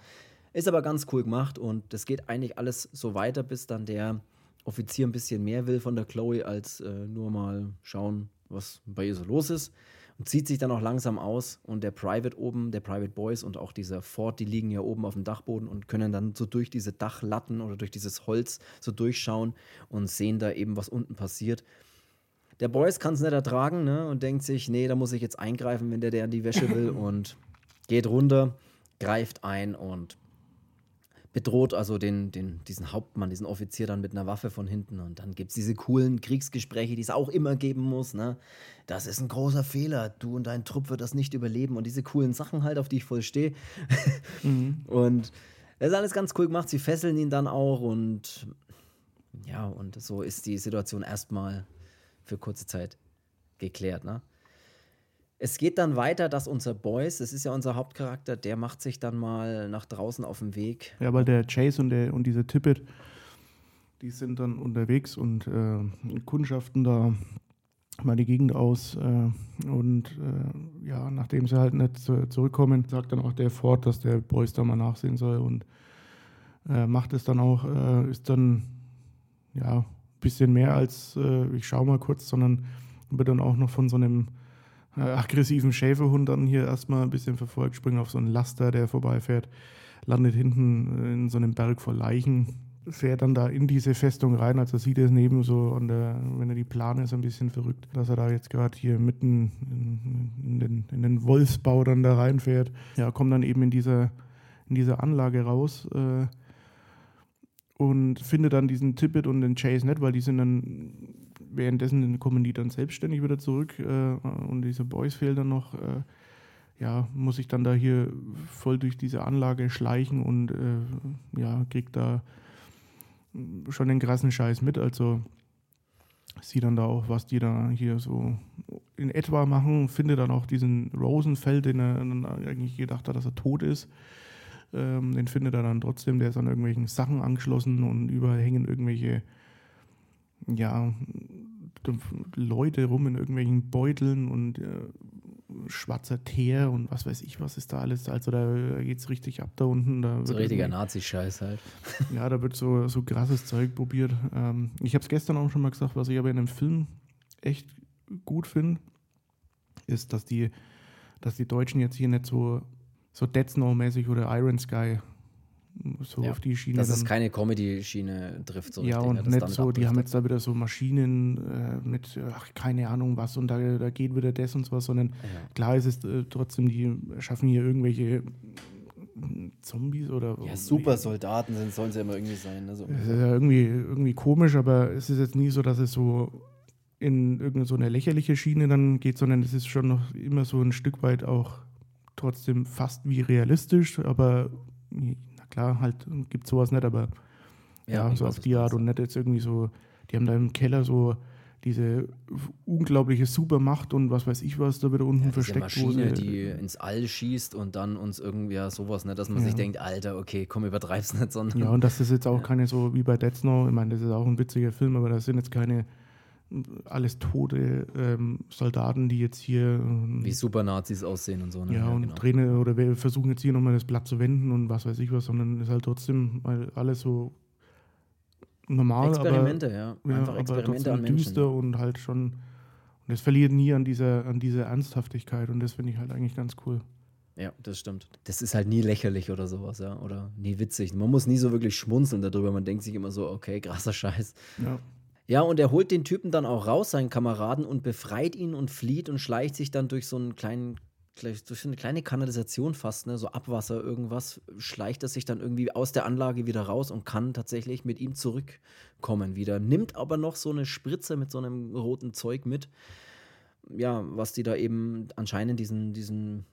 Ist aber ganz cool gemacht und das geht eigentlich alles so weiter, bis dann der Offizier ein bisschen mehr will von der Chloe, als äh, nur mal schauen, was bei ihr so los ist. Und zieht sich dann auch langsam aus. Und der Private oben, der Private Boys und auch dieser Ford, die liegen ja oben auf dem Dachboden und können dann so durch diese Dachlatten oder durch dieses Holz so durchschauen und sehen da eben, was unten passiert. Der Boys kann es nicht ertragen ne? und denkt sich, nee, da muss ich jetzt eingreifen, wenn der der an die Wäsche will und geht runter, greift ein und bedroht also den, den, diesen Hauptmann, diesen Offizier dann mit einer Waffe von hinten. Und dann gibt es diese coolen Kriegsgespräche, die es auch immer geben muss. Ne? Das ist ein großer Fehler. Du und dein Trupp wird das nicht überleben. Und diese coolen Sachen halt, auf die ich voll stehe. Und das ist alles ganz cool gemacht. Sie fesseln ihn dann auch und ja, und so ist die Situation erstmal für kurze Zeit geklärt. Ne? Es geht dann weiter, dass unser Boys, das ist ja unser Hauptcharakter, der macht sich dann mal nach draußen auf den Weg. Ja, weil der Chase und, der, und diese Tippet, die sind dann unterwegs und äh, kundschaften da mal die Gegend aus. Äh, und äh, ja, nachdem sie halt nicht zu, zurückkommen, sagt dann auch der Ford, dass der Boys da mal nachsehen soll und äh, macht es dann auch, äh, ist dann ja ein bisschen mehr als äh, ich schau mal kurz, sondern wird dann auch noch von so einem aggressiven Schäferhund dann hier erstmal ein bisschen verfolgt, springt auf so einen Laster, der vorbeifährt, landet hinten äh, in so einem Berg voll Leichen, fährt dann da in diese Festung rein, also sieht es neben so an der, wenn er die Plane ist, ein bisschen verrückt, dass er da jetzt gerade hier mitten in, in, den, in den Wolfsbau dann da reinfährt. Ja, kommt dann eben in dieser, in dieser Anlage raus äh, und findet dann diesen Tippet und den Chase nicht, weil die sind dann währenddessen kommen die dann selbstständig wieder zurück äh, und diese Boys fehlen dann noch. Äh, ja, muss ich dann da hier voll durch diese Anlage schleichen und äh, ja, kriegt da schon den krassen Scheiß mit. Also sieht dann da auch, was die da hier so in etwa machen, finde dann auch diesen Rosenfeld, den er dann eigentlich gedacht hat, dass er tot ist. Ähm, den findet er dann trotzdem, der ist an irgendwelchen Sachen angeschlossen und überall hängen irgendwelche ja, Leute rum in irgendwelchen Beuteln und äh, schwarzer Teer und was weiß ich, was ist da alles. Also da geht es richtig ab da unten. Da So richtiger Nazi-Scheiß halt. ja, da wird so, so krasses Zeug probiert. Ähm, ich habe es gestern auch schon mal gesagt, was ich aber in einem Film echt gut finde, ist, dass die, dass die Deutschen jetzt hier nicht so, so Dead Snow-mäßig oder Iron Sky so Ja, auf die Schiene. Dass es dann- keine Comedy-Schiene trifft. So ja, richtig, und ne, nicht so, die haben jetzt da wieder so Maschinen äh, mit, ach, keine Ahnung was und da, da geht wieder das und so, sondern klar ist es äh, trotzdem, die schaffen hier irgendwelche mm, Zombies oder. Ja, super Soldaten sind, sollen sie immer irgendwie sein. Ne? So. Das ist ja irgendwie, irgendwie komisch, aber es ist jetzt nie so, dass es so in irgendeine so eine lächerliche Schiene dann geht, sondern es ist schon noch immer so ein Stück weit auch trotzdem fast wie realistisch, aber klar, halt gibt sowas nicht, aber ja, ich so auf die Art und nicht jetzt irgendwie so, die haben da im Keller so diese unglaubliche Supermacht und was weiß ich was da wieder unten Ja, versteckt. wo Maschine, sie- die ins All schießt und dann uns irgendwie ja, sowas, ne, dass man Ja. sich denkt, Alter, okay, komm, übertreib's nicht, sondern Ja, und das jetzt auch Ja. keine so wie bei Dead Snow, ich meine, das ist auch ein witziger Film, aber das sind jetzt keine alles tote ähm, Soldaten, die jetzt hier ähm, wie Supernazis aussehen und so. Ne? ja, und genau. drehen oder wir versuchen jetzt hier nochmal das Blatt zu wenden und was weiß ich was, sondern ist halt trotzdem alles so normal, Experimente, ja. aber, ja, Einfach aber Experimente an trotzdem Menschen. düster und halt schon und es verliert nie an dieser an dieser Ernsthaftigkeit und das finde ich halt eigentlich ganz cool. Ja, das stimmt. Das ist halt nie lächerlich oder sowas, ja. Oder nie witzig. Man muss nie so wirklich schmunzeln darüber. Man denkt sich immer so, okay, krasser Scheiß. Ja. Ja, und er holt den Typen dann auch raus, seinen Kameraden, und befreit ihn und flieht und schleicht sich dann durch so einen kleinen, durch so eine kleine Kanalisation fast, ne, so Abwasser, irgendwas, schleicht er sich dann irgendwie aus der Anlage wieder raus und kann tatsächlich mit ihm zurückkommen wieder. Nimmt aber noch so eine Spritze mit so einem roten Zeug mit. Ja, was die da eben anscheinend diesen, diesen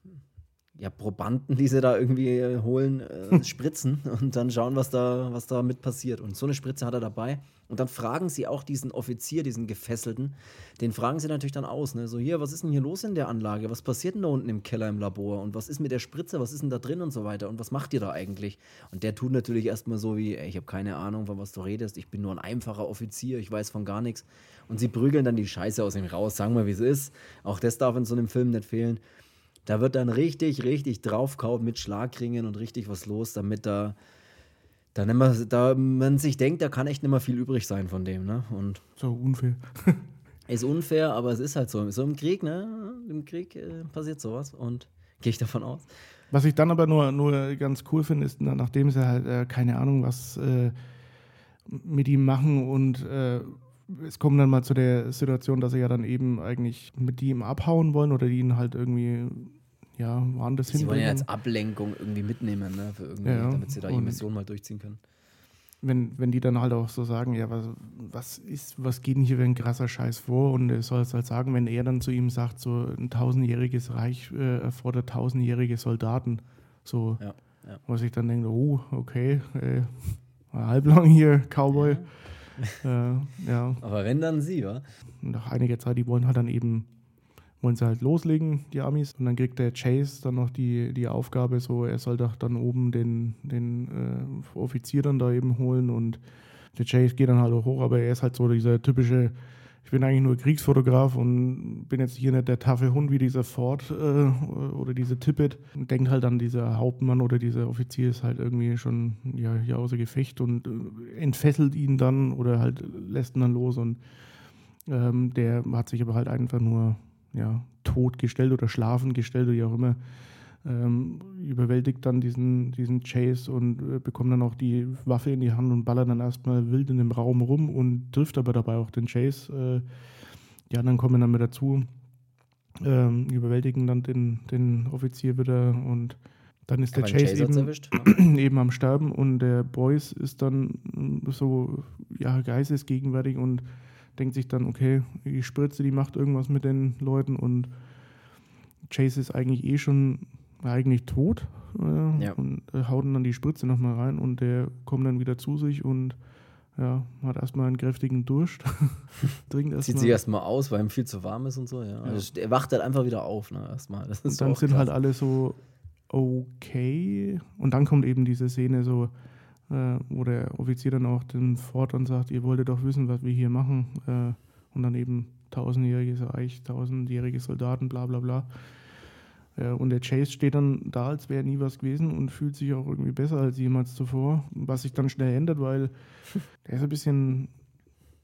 ja, Probanden, die sie da irgendwie äh, holen, äh, spritzen und dann schauen, was da, was da mit passiert. Und so eine Spritze hat er dabei. Und dann fragen sie auch diesen Offizier, diesen Gefesselten, den fragen sie natürlich dann aus, ne? So, hier, was ist denn hier los in der Anlage? Was passiert denn da unten im Keller im Labor? Und was ist mit der Spritze? Was ist denn da drin und so weiter? Und was macht ihr da eigentlich? Und der tut natürlich erstmal so wie, ey, ich habe keine Ahnung, von was du redest. Ich bin nur ein einfacher Offizier, ich weiß von gar nichts. Und sie prügeln dann die Scheiße aus ihm raus, sagen wir, wie es ist. Auch das darf in so einem Film nicht fehlen. Da wird dann richtig, richtig draufkaut mit Schlagringen und richtig was los, damit da, da, nicht mehr, da man sich denkt, da kann echt nicht mehr viel übrig sein von dem. Ne? Und So unfair. ist unfair, aber es ist halt so. So im Krieg, ne? Im Krieg äh, passiert sowas und gehe ich davon aus. Was ich dann aber nur, nur ganz cool finde, ist, na- nachdem sie halt äh, keine Ahnung, was äh, mit ihm machen und äh, es kommt dann mal zu der Situation, dass sie ja dann eben eigentlich mit ihm abhauen wollen oder die ihn halt irgendwie, ja, woanders Sie wollen ja als Ablenkung irgendwie mitnehmen, ne? Für irgendwie, Ja, damit sie da ihre Mission mal durchziehen können. Wenn, wenn die dann halt auch so sagen, ja, was, was ist, was geht denn hier für ein krasser Scheiß vor? Und er soll es halt sagen, wenn er dann zu ihm sagt, so ein tausendjähriges Reich äh, erfordert tausendjährige Soldaten. So, Ja, ja. was ich dann denke, oh, okay, äh, halblang hier, Cowboy. äh, ja, Aber wenn, dann sie, wa? nach einiger Zeit, die wollen halt dann eben, wollen sie halt loslegen, die Amis. Und dann kriegt der Chase dann noch die, die Aufgabe, so, er soll doch dann oben den, den äh, Offizier dann da eben holen. Und der Chase geht dann halt auch hoch, aber er ist halt so dieser typische, ich bin eigentlich nur Kriegsfotograf und bin jetzt hier nicht der taffe Hund wie dieser Ford äh, oder diese Tippet. Und denkt halt an dieser Hauptmann oder dieser Offizier ist halt irgendwie schon ja, hier außer Gefecht und äh, entfesselt ihn dann oder halt lässt ihn dann los und ähm, der hat sich aber halt einfach nur ja, tot gestellt oder schlafen gestellt oder wie auch immer. Ähm, überwältigt dann diesen, diesen Chase und äh, bekommt dann auch die Waffe in die Hand und ballert dann erstmal wild in dem Raum rum und trifft aber dabei auch den Chase. Äh, die anderen kommen dann mit dazu, ähm, überwältigen dann den, den Offizier wieder und dann ist der Chase, eben, eben am Sterben und der Boyce ist dann mm, so ja, geistesgegenwärtig und denkt sich dann, okay, die Spritze, die macht irgendwas mit den Leuten und Chase ist eigentlich eh schon eigentlich tot äh, Ja. und äh, haut dann die Spritze nochmal rein und der kommt dann wieder zu sich und ja, hat erstmal einen kräftigen Durst. Trinkt Zieht erstmal. sie erstmal aus, weil ihm viel zu warm ist und so, ja. Ja. Also, er wacht halt einfach wieder auf, ne, erstmal. Das ist Und dann sind krass. halt alle so okay. Und dann kommt eben diese Szene so, äh, wo der Offizier dann auch den Ford dann sagt, ihr wolltet doch wissen, was wir hier machen. Äh, und dann eben tausendjähriges Reich, tausendjährige Soldaten, bla bla bla. Äh, und der Chase steht dann da, als wäre nie was gewesen und fühlt sich auch irgendwie besser als jemals zuvor. Was sich dann schnell ändert, weil der ist ein bisschen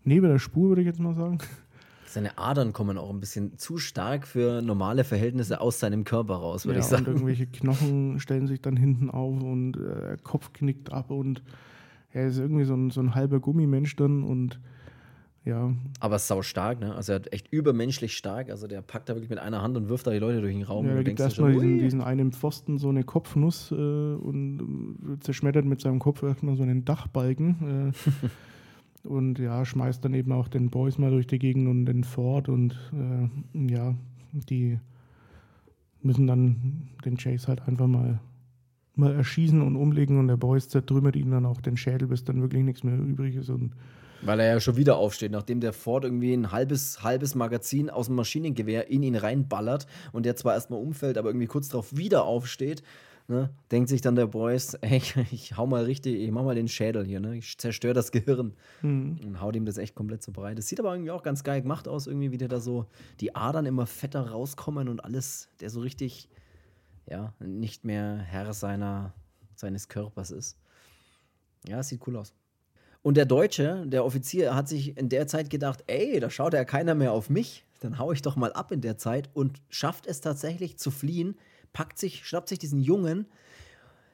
neben der Spur, würde ich jetzt mal sagen. Seine Adern kommen auch ein bisschen zu stark für normale Verhältnisse aus seinem Körper raus, würde ja, ich sagen. Und irgendwelche Knochen stellen sich dann hinten auf und äh, Kopf knickt ab und er ist irgendwie so ein, so ein halber Gummimensch dann und ja. Aber sau stark, ne? Also er hat echt übermenschlich stark. Also der packt da wirklich mit einer Hand und wirft da die Leute durch den Raum. Ja, und da gibt erstmal schon, diesen, diesen einen Pfosten so eine Kopfnuss äh, und zerschmettert mit seinem Kopf erstmal so einen Dachbalken. Äh, und ja, schmeißt dann eben auch den Boys mal durch die Gegend und den Ford und äh, ja, die müssen dann den Chase halt einfach mal, mal erschießen und umlegen und der Boys zertrümmert ihnen dann auch den Schädel, bis dann wirklich nichts mehr übrig ist und Weil er ja schon wieder aufsteht, nachdem der Ford irgendwie ein halbes, halbes Magazin aus dem Maschinengewehr in ihn reinballert und der zwar erstmal umfällt, aber irgendwie kurz darauf wieder aufsteht. Ne? Denkt sich dann der Boys, ey, ich hau mal richtig, ich mach mal den Schädel hier, ne? Ich zerstöre das Gehirn. Und haut ihm das echt komplett so breit. Das sieht aber irgendwie auch ganz geil gemacht aus, irgendwie, wie der da so die Adern immer fetter rauskommen und alles, der so richtig, ja, nicht mehr Herr seiner, seines Körpers ist. Ja, es sieht cool aus. Und der Deutsche, der Offizier, hat sich in der Zeit gedacht, ey, da schaut ja keiner mehr auf mich, dann hau ich doch mal ab in der Zeit und schafft es tatsächlich zu fliehen, packt sich, schnappt sich diesen Jungen,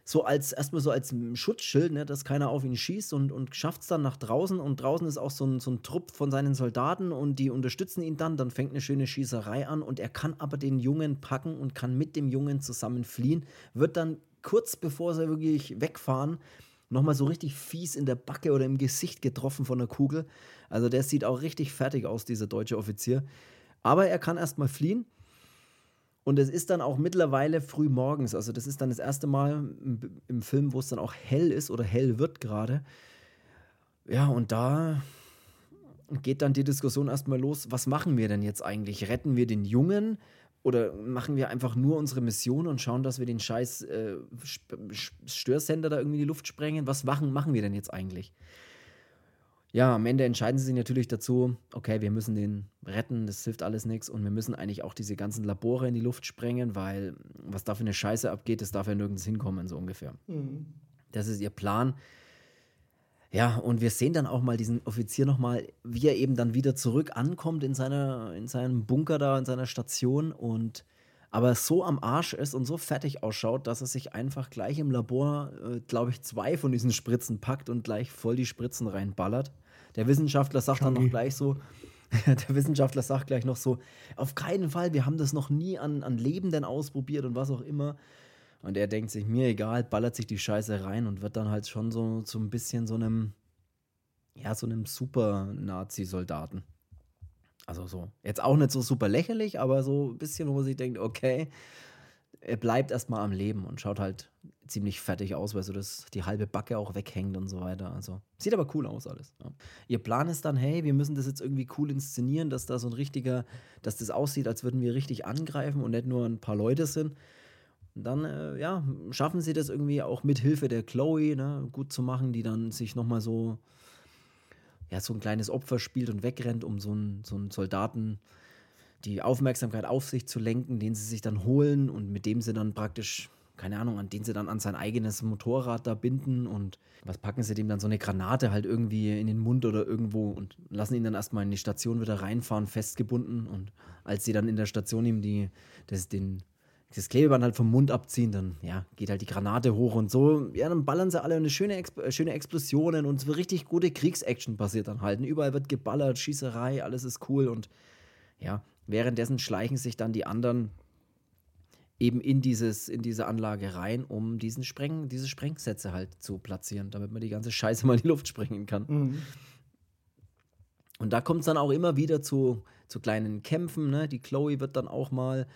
so als erstmal so als Schutzschild, ne, dass keiner auf ihn schießt und, und schafft es dann nach draußen und draußen ist auch so ein, so ein Trupp von seinen Soldaten und die unterstützen ihn dann, dann fängt eine schöne Schießerei an und er kann aber den Jungen packen und kann mit dem Jungen zusammen fliehen, wird dann kurz bevor sie wirklich wegfahren, nochmal so richtig fies in der Backe oder im Gesicht getroffen von der Kugel. Also der sieht auch richtig fertig aus, dieser deutsche Offizier. Aber er kann erstmal fliehen. Und es ist dann auch mittlerweile früh morgens. Also, das ist dann das erste Mal im, im Film, wo es dann auch hell ist oder hell wird gerade. Ja, und da geht dann die Diskussion erstmal los. Was machen wir denn jetzt eigentlich? Retten wir den Jungen oder machen wir einfach nur unsere Mission und schauen, dass wir den scheiß äh, Störsender da irgendwie in die Luft sprengen? Was machen, machen wir denn jetzt eigentlich? Ja, am Ende entscheiden sie sich natürlich dazu, okay, wir müssen den retten, das hilft alles nichts und wir müssen eigentlich auch diese ganzen Labore in die Luft sprengen, weil was da für eine Scheiße abgeht, das darf ja nirgends hinkommen, so ungefähr. Das ist ihr Plan. Ja, und wir sehen dann auch mal diesen Offizier nochmal, wie er eben dann wieder zurück ankommt in, seiner, in seinem Bunker da, in seiner Station und aber so am Arsch ist und so fertig ausschaut, dass er sich einfach gleich im Labor, äh, glaube ich, zwei von diesen Spritzen packt und gleich voll die Spritzen reinballert. Der Wissenschaftler sagt dann noch gleich so, der Wissenschaftler sagt gleich noch so, auf keinen Fall, wir haben das noch nie an, an Lebenden ausprobiert und was auch immer. Und er denkt sich, mir egal, ballert sich die Scheiße rein und wird dann halt schon so, so ein bisschen so einem, ja, so einem Super-Nazi-Soldaten. Also so, jetzt auch nicht so super lächerlich, aber so ein bisschen, wo man sich denkt, okay, er bleibt erstmal am Leben und schaut halt ziemlich fertig aus, weil so das, die halbe Backe auch weghängt und so weiter. Also sieht aber cool aus alles. Ja. Ihr Plan ist dann, hey, wir müssen das jetzt irgendwie cool inszenieren, dass da so ein richtiger, dass das aussieht, als würden wir richtig angreifen und nicht nur ein paar Leute sind. Dann, äh, ja, schaffen sie das irgendwie auch mit Hilfe der Chloe, ne, gut zu machen, die dann sich nochmal so, ja, so ein kleines Opfer spielt und wegrennt, um so einen, so einen Soldaten die Aufmerksamkeit auf sich zu lenken, den sie sich dann holen und mit dem sie dann praktisch, keine Ahnung, an den sie dann an sein eigenes Motorrad da binden und was packen sie dem dann so eine Granate halt irgendwie in den Mund oder irgendwo und lassen ihn dann erstmal in die Station wieder reinfahren, festgebunden und als sie dann in der Station ihm die, das, den, das Klebeband halt vom Mund abziehen, dann ja, geht halt die Granate hoch und so. Ja, dann ballern sie alle und eine schöne, Ex äh, schöne Explosionen und wird richtig gute Kriegsaction passiert dann halt. Und überall wird geballert, Schießerei, alles ist cool und ja, währenddessen schleichen sich dann die anderen eben in, dieses, in diese Anlage rein, um diesen Spreng, diese Sprengsätze halt zu platzieren, damit man die ganze Scheiße mal in die Luft sprengen kann. Und da kommt es dann auch immer wieder zu, zu kleinen Kämpfen. Ne? Die Chloe wird dann auch mal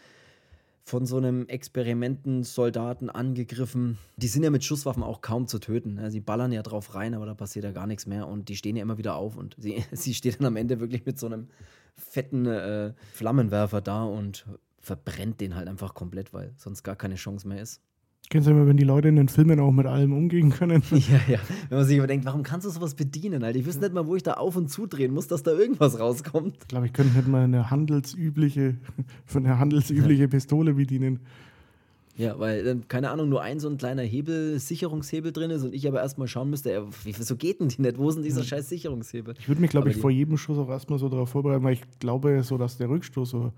von so einem Experimentensoldaten angegriffen. Die sind ja mit Schusswaffen auch kaum zu töten. Ne? Sie ballern ja drauf rein, aber da passiert ja gar nichts mehr. Und die stehen ja immer wieder auf. Und sie, sie steht dann am Ende wirklich mit so einem fetten äh, Flammenwerfer da und verbrennt den halt einfach komplett, weil sonst gar keine Chance mehr ist. Kennst du immer, wenn die Leute in den Filmen auch mit allem umgehen können? Ja, ja. Wenn man sich aber denkt, warum kannst du sowas bedienen? Alter? Ich wüsste nicht mal, wo ich da auf und zudrehen muss, dass da irgendwas rauskommt. Ich glaube, ich könnte nicht mal eine handelsübliche, für eine handelsübliche Pistole bedienen. Ja, weil, äh, keine Ahnung, nur ein so ein kleiner Hebel, Sicherungshebel drin ist und ich aber erstmal schauen müsste, wie, wieso geht denn die nicht? Wo denn dieser Ja. scheiß Sicherungshebel? Ich würde mich, glaube ich, vor jedem Schuss auch erstmal so darauf vorbereiten, weil ich glaube, so dass der Rückstoß so,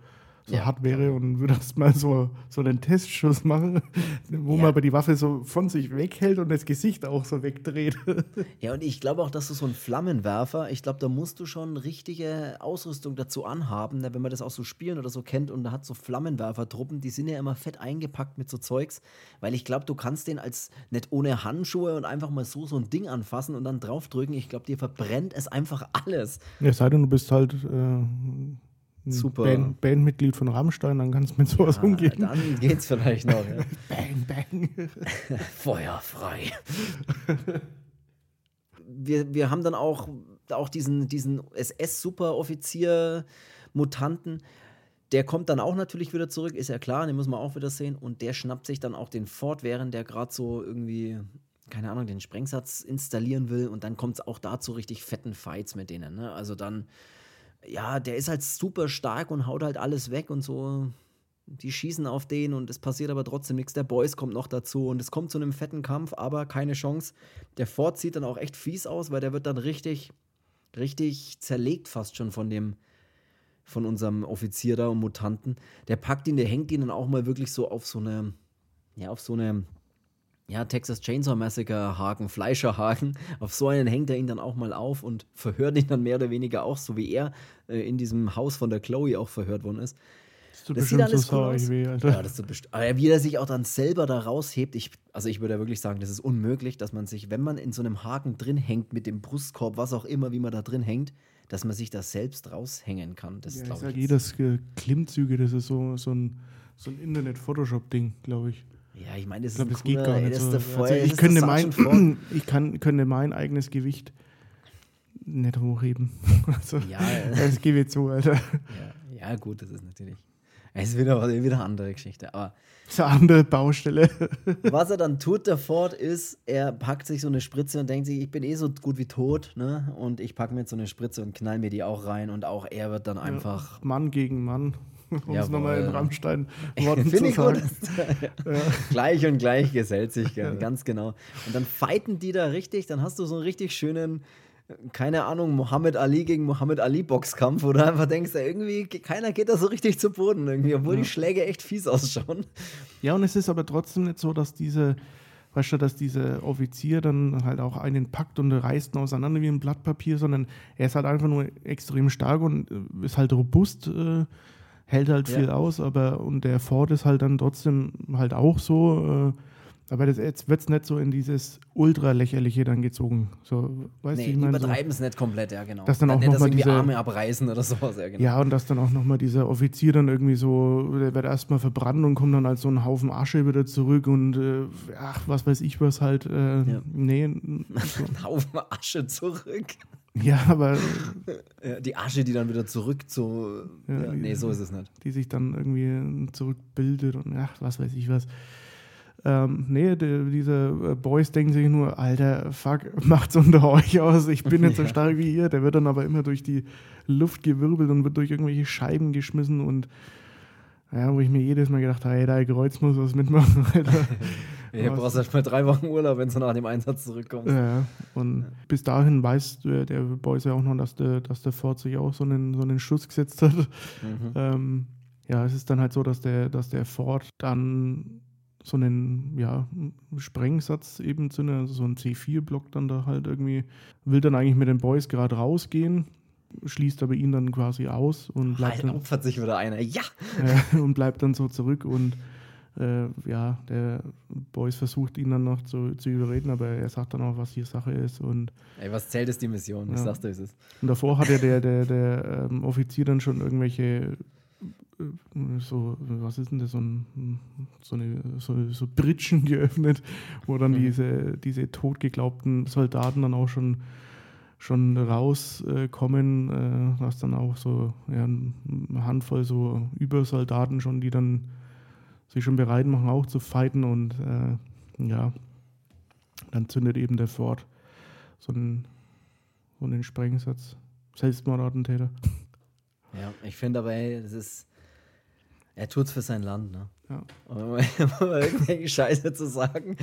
so Ja. hart wäre und würde erstmal so, so einen Testschuss machen, wo Ja. man aber die Waffe so von sich weghält und das Gesicht auch so wegdreht. Ja, und ich glaube auch, dass du so einen Flammenwerfer, ich glaube, da musst du schon richtige Ausrüstung dazu anhaben, ne, wenn man das auch so spielen oder so kennt und da hat so Flammenwerfertruppen, die sind ja immer fett eingepackt mit so Zeugs, weil ich glaube, du kannst den als nicht ohne Handschuhe und einfach mal so so ein Ding anfassen und dann draufdrücken. Ich glaube, dir verbrennt es einfach alles. Ja, sei denn, du bist halt äh, Super. Band, Bandmitglied von Rammstein, dann kannst du mit sowas Ah, umgehen. dann geht's vielleicht noch. Ja. Bang, bang. Feuerfrei. wir, wir haben dann auch, auch diesen, diesen SS-Superoffizier-Mutanten. Der kommt dann auch natürlich wieder zurück, ist ja klar, den muss man auch wieder sehen. Und der schnappt sich dann auch den Ford, während der gerade so irgendwie, keine Ahnung, den Sprengsatz installieren will. Und dann kommt es auch dazu richtig fetten Fights mit denen. Ne? Also dann, ja, der ist halt super stark und haut halt alles weg und so. Die schießen auf den und es passiert aber trotzdem nichts. Der Boys kommt noch dazu und es kommt zu einem fetten Kampf, aber keine Chance. Der Ford sieht dann auch echt fies aus, weil der wird dann richtig, richtig zerlegt fast schon von dem, von unserem Offizier da und Mutanten. Der packt ihn, der hängt ihn dann auch mal wirklich so auf so eine, ja, auf so eine, ja, Texas Chainsaw Massacre Haken, Fleischerhaken. Auf so einen hängt er ihn dann auch mal auf und verhört ihn dann mehr oder weniger auch, so wie er äh, in diesem Haus von der Chloe auch verhört worden ist. Das Das sieht bestimmt so alles cool aus. weh, Alter. Ja, das tut bestimmt. Aber wie er sich auch dann selber da raushebt, ich, also ich würde ja wirklich sagen, das ist unmöglich, dass man sich, wenn man in so einem Haken drin hängt, mit dem Brustkorb, was auch immer, wie man da drin hängt, dass man sich da selbst raushängen kann. Das Ja, glaube sag ich. das äh, Klimmzüge, das ist so, so ein, so ein Internet-Photoshop-Ding, glaube ich. Ja, ich meine, das Ich ist glaube, ein das geht cooler- gar ey, nicht so. ist der Also ich, ist könnte mein, ich kann, könnte mein eigenes Gewicht nicht hochheben. Also, Ja, das gebe ich zu, Alter. ja, ja, gut, das ist natürlich. Es ist wieder, wieder eine andere Geschichte. Aber Das ist eine andere Baustelle. was er dann tut, der Ford, ist, er packt sich so eine Spritze und denkt sich, ich bin eh so gut wie tot, ne? Und ich packe mir jetzt so eine Spritze und knall mir die auch rein und auch er wird dann einfach. Mann gegen Mann. Um es nochmal in Rammstein Worten zu ich gut. sagen. gleich und gleich gesellt sich ganz genau. Und dann fighten die da richtig, dann hast du so einen richtig schönen, keine Ahnung, Muhammad Ali gegen Muhammad Ali Boxkampf, wo du einfach denkst, ja, irgendwie, keiner geht da so richtig zu Boden irgendwie, obwohl die Schläge echt fies ausschauen. Ja, und es ist aber trotzdem nicht so, dass diese, weißt du, dass dieser Offizier dann halt auch einen packt und reißt ihn auseinander wie ein Blatt Papier, sondern er ist halt einfach nur extrem stark und äh, ist halt robust, äh, hält halt Ja. viel aus, aber und der Ford ist halt dann trotzdem halt auch so, äh, aber das, jetzt wird es nicht so in dieses ultra-lächerliche dann gezogen. So, weißt Nee, du, ich so, übertreiben es nicht komplett, ja, genau. Dass dann auch nicht, noch dass mal irgendwie diese- Arme abreißen oder sowas, ja, genau. Ja, und dass dann auch nochmal dieser Offizier dann irgendwie so, der wird erstmal verbrannt und kommt dann als so ein Haufen Asche wieder zurück und äh, ach, was weiß ich was halt. Äh, Ja. Nee, so. Ein Haufen Asche zurück. ja, aber die Asche, die dann wieder zurück zu. Ja, Ja, nee, so ist es nicht. die sich dann irgendwie zurückbildet und ach, was weiß ich was. Ähm, nee, die, diese äh, Boys denken sich nur, Alter, fuck, macht's unter euch aus, ich bin nicht so Ja. stark wie ihr. Der wird dann aber immer durch die Luft gewirbelt und wird durch irgendwelche Scheiben geschmissen und ja, wo ich mir jedes Mal gedacht habe, hey, der Kreuz muss was mitmachen, Alter. Ja, Was- brauchst erst mal drei Wochen Urlaub, wenn du nach dem Einsatz zurückkommst. Ja, und bis dahin weiß der, der Boys ja auch noch, dass der, dass der Ford sich auch so einen, so einen Schuss gesetzt hat. Mhm. Ähm, ja, es ist dann halt so, dass der, dass der Ford dann so einen ja, Sprengsatz eben zu einer, so ein C4-Block dann da halt irgendwie, will dann eigentlich mit den Boys gerade rausgehen, schließt aber ihn dann quasi aus und bleibt Halt dann, opfert sich wieder einer. Ja! äh, und bleibt dann so zurück und äh, ja, der Boys versucht ihn dann noch zu, zu überreden, aber er sagt dann auch, was hier Sache ist und Ey, was zählt ist die Mission? Ja. sag's dir, es ist. Und davor hat ja der, der, der ähm, Offizier dann schon irgendwelche, so, was ist denn das, so, ein, so, eine, so, so Britschen geöffnet, wo dann Mhm. diese, diese totgeglaubten Soldaten dann auch schon, schon rauskommen, äh, was dann auch so ja, eine Handvoll so Übersoldaten schon, die dann sich schon bereit machen, auch zu fighten und äh, ja, dann zündet eben der Ford so einen, so einen Sprengsatz. Selbstmordattentäter. Ja, ich finde aber, ey, das ist. Er tut's für sein Land, ne? Ja. Um irgendwelche Scheiße zu sagen.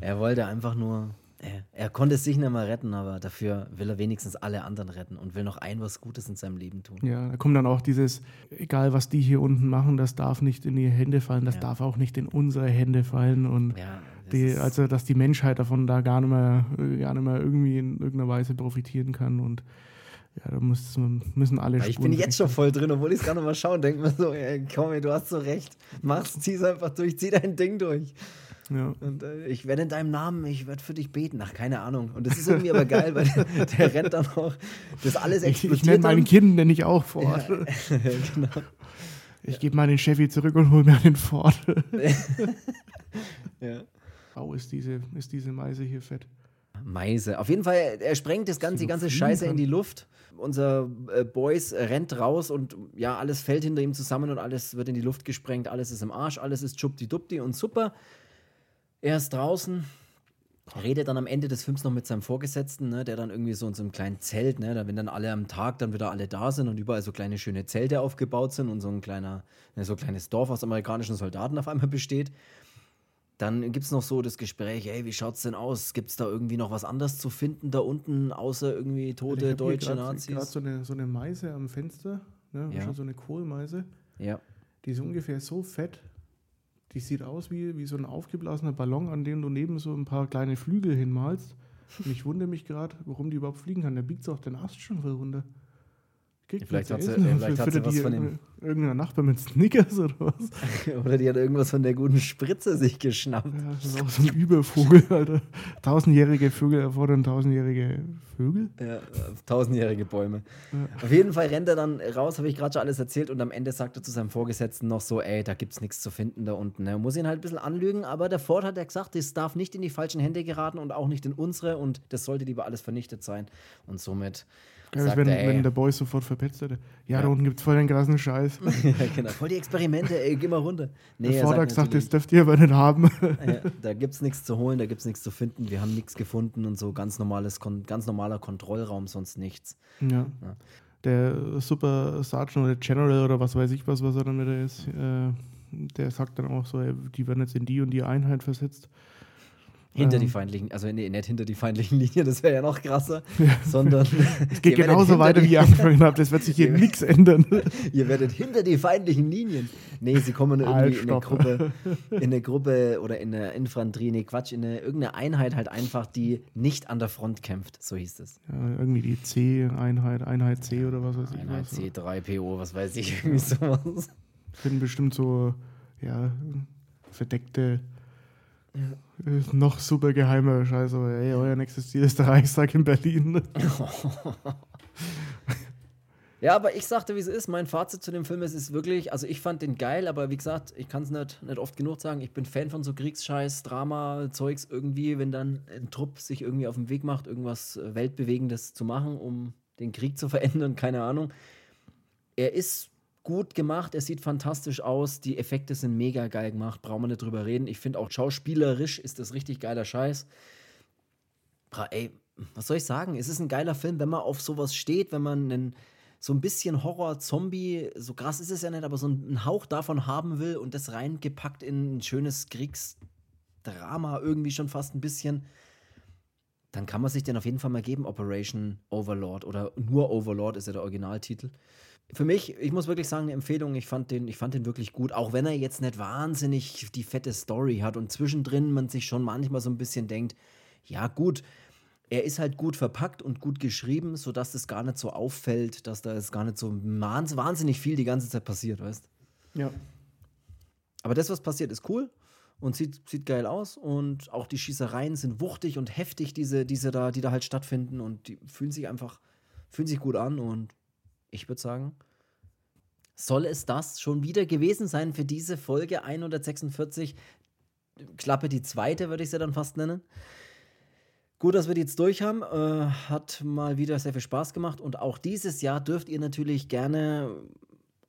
Er wollte einfach nur. Er, er konnte sich nicht mal retten, aber dafür will er wenigstens alle anderen retten und will noch ein was Gutes in seinem Leben tun. Ja, da kommt dann auch dieses, egal was die hier unten machen, das darf nicht in die Hände fallen, das Ja. darf auch nicht in unsere Hände fallen und Ja, das die, also dass die Menschheit davon da gar nicht mehr, äh, gar nicht mehr irgendwie in irgendeiner Weise profitieren kann und ja, da muss, müssen alle Weil ich bin jetzt schon voll drin, obwohl ich es nicht mal schaue und denke mir so, ey, komm, ey, du hast so recht. Mach's, zieh's einfach durch, zieh dein Ding durch. Ja. Und äh, ich werde in deinem Namen, ich werde für dich beten. Ach, keine Ahnung. Und das ist irgendwie aber geil, weil der, der rennt dann auch, das alles Ich, explodiert ich nenne mein dann. Kind nenne ich auch Ford. Ja, genau. Ich gebe meinen Chevy zurück und hole mir einen Ford. Ja. Au, ist diese, ist diese Meise hier fett. Meise. Auf jeden Fall, er sprengt das ganze, die ganze Scheiße in die Luft. Unser äh, Boys rennt raus und ja, alles fällt hinter ihm zusammen und alles wird in die Luft gesprengt. Alles ist im Arsch, alles ist schubdi-dubdi und super. Er ist draußen, redet dann am Ende des Films noch mit seinem Vorgesetzten, ne, der dann irgendwie so in so einem kleinen Zelt, ne, da, wenn dann alle am Tag dann wieder alle da sind und überall so kleine schöne Zelte aufgebaut sind und so ein kleiner, ne, so ein kleines Dorf aus amerikanischen Soldaten auf einmal besteht. Dann gibt es noch so das Gespräch, ey, wie schaut's denn aus? Gibt es da irgendwie noch was anderes zu finden da unten, außer irgendwie tote deutsche gerade Nazis? so eine, so eine Meise am Fenster, ne? Ja. schon so eine Kohlmeise. Ja. Die ist ungefähr so fett. Die sieht aus wie, wie so ein aufgeblasener Ballon, an dem du neben so ein paar kleine Flügel hinmalst. Und ich wundere mich gerade, warum die überhaupt fliegen kann. Da biegt sie auch den Ast schon voll runter. Kriegt Vielleicht hat sie- vielleicht hat sie was von dem- irgendein- Irgendein Nachbar mit Snickers oder was? Oder die hat irgendwas von der guten Spritze sich geschnappt. Ja, das ist auch so ein Übervogel, Alter. Tausendjährige Vögel erfordern tausendjährige Vögel. Ja, tausendjährige Bäume. Ja. Auf jeden Fall rennt er dann raus, habe ich gerade schon alles erzählt, und am Ende sagt er zu seinem Vorgesetzten noch so: Ey, da gibt's nichts zu finden da unten. Er muss ihn halt ein bisschen anlügen, aber der Ford hat ja gesagt, das darf nicht in die falschen Hände geraten und auch nicht in unsere und das sollte lieber alles vernichtet sein. Und somit sagt wenn, er: wenn der Boy sofort verpetzt hätte. Ja, Ja. da unten gibt es voll den krassen Scheiß. ja, genau. Voll die Experimente, ey, geh mal runter. Nee, der er Vorder sagt gesagt, das dürft ihr aber nicht haben. ja, da gibt's nichts zu holen, da gibt's nichts zu finden, wir haben nichts gefunden und so ganz normales, ganz normaler Kontrollraum, sonst nichts. Ja. Ja. Der Super Sergeant oder General oder was weiß ich was, was er dann wieder ist, äh, der sagt dann auch so, ey, die werden jetzt in die und die Einheit versetzt. Hinter Ähm. die feindlichen, also nee, nicht hinter die feindlichen Linien, das wäre ja noch krasser, sondern Es geht genauso weiter, wie ihr angefangen habt. Es wird sich hier nichts ändern. ihr werdet hinter die feindlichen Linien. Nee, sie kommen irgendwie Halt, in eine. Gruppe, in eine Gruppe oder in eine Infanterie, nee, Quatsch, in eine, irgendeine Einheit halt einfach, die nicht an der Front kämpft, so hieß es. Ja, irgendwie die C-Einheit, Einheit C oder was weiß ich. Einheit was. C3PO, was weiß ich, irgendwie sowas. sind bestimmt so, ja, verdeckte, noch super geheime Scheiße. aber, Ey, euer nächstes Ziel ist der Reichstag in Berlin. Ja, aber ich sagte, wie es ist. Mein Fazit zu dem Film ist, ist wirklich, also ich fand den geil, aber wie gesagt, ich kann es nicht, nicht oft genug sagen. Ich bin Fan von so Kriegsscheiß, Drama, Zeugs irgendwie, wenn dann ein Trupp sich irgendwie auf den Weg macht, irgendwas äh, Weltbewegendes zu machen, um den Krieg zu verändern, keine Ahnung. Er ist gut gemacht, er sieht fantastisch aus, die Effekte sind mega geil gemacht, brauchen wir nicht drüber reden. Ich finde auch schauspielerisch ist das richtig geiler Scheiß. Bra, ey, was soll ich sagen? Es ist ein geiler Film, wenn man auf sowas steht, wenn man einen, so ein bisschen Horror, Zombie, so krass ist es ja nicht, aber so einen Hauch davon haben will und das reingepackt in ein schönes Kriegsdrama, irgendwie schon fast ein bisschen, dann kann man sich den auf jeden Fall mal geben, Operation Overlord oder nur Overlord ist ja der Originaltitel. Für mich, ich muss wirklich sagen, eine Empfehlung, ich fand, den, ich fand den wirklich gut, auch wenn er jetzt nicht wahnsinnig die fette Story hat und zwischendrin man sich schon manchmal so ein bisschen denkt, ja gut, er ist halt gut verpackt und gut geschrieben, sodass es gar nicht so auffällt, dass da jetzt gar nicht so wahns- wahnsinnig viel die ganze Zeit passiert, weißt Ja. Aber das, was passiert, ist cool und sieht, sieht geil aus und auch die Schießereien sind wuchtig und heftig, diese, diese da, die da halt stattfinden und die fühlen sich einfach, fühlen sich gut an und ich würde sagen, soll es das schon wieder gewesen sein für diese Folge 146? Klappe die zweite, würde ich sie dann fast nennen. Gut, dass wir die jetzt durch haben. Äh, hat mal wieder sehr viel Spaß gemacht. Und auch dieses Jahr dürft ihr natürlich gerne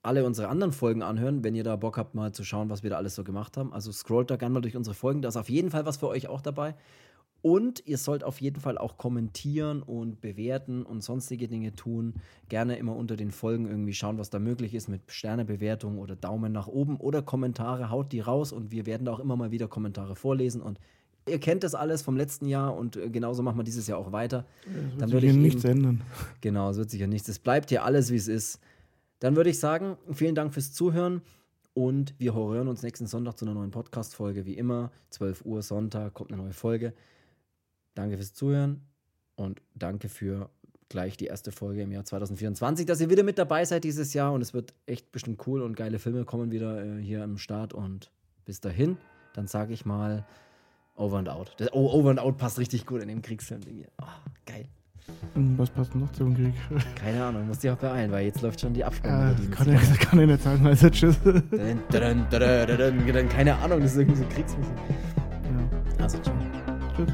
alle unsere anderen Folgen anhören, wenn ihr da Bock habt, mal zu schauen, was wir da alles so gemacht haben. Also scrollt da gerne mal durch unsere Folgen. Da ist auf jeden Fall was für euch auch dabei. Und ihr sollt auf jeden Fall auch kommentieren und bewerten und sonstige Dinge tun. Gerne immer unter den Folgen irgendwie schauen, was da möglich ist mit Sternebewertung oder Daumen nach oben oder Kommentare. Haut die raus und wir werden da auch immer mal wieder Kommentare vorlesen. Und ihr kennt das alles vom letzten Jahr und äh, genauso machen wir dieses Jahr auch weiter. Es Dann wird würde sich eben- nichts ändern. Genau, es wird sicher nichts. Es bleibt hier alles, wie es ist. Dann würde ich sagen, vielen Dank fürs Zuhören und wir hören uns nächsten Sonntag zu einer neuen Podcast-Folge. Wie immer, 12 Uhr Sonntag kommt eine neue Folge. Danke fürs Zuhören und danke für gleich die erste Folge im Jahr 2024, dass ihr wieder mit dabei seid dieses Jahr und es wird echt bestimmt cool und geile Filme kommen wieder äh, hier am Start und bis dahin, dann sage ich mal Over and Out. Das, oh, Over and Out passt richtig gut in dem Kriegsfilm-Ding hier. Oh, geil. Hm, Was passt noch zum Krieg? Keine Ahnung, muss dich auch beeilen, weil jetzt läuft schon die Ja, Abspann. das kann, ich, das kann ich nicht sagen, also tschüss. Dun, dun, dun, Keine Ahnung, das ist irgendwie so Kriegsmusik. Ja, Also, ciao. tschüss.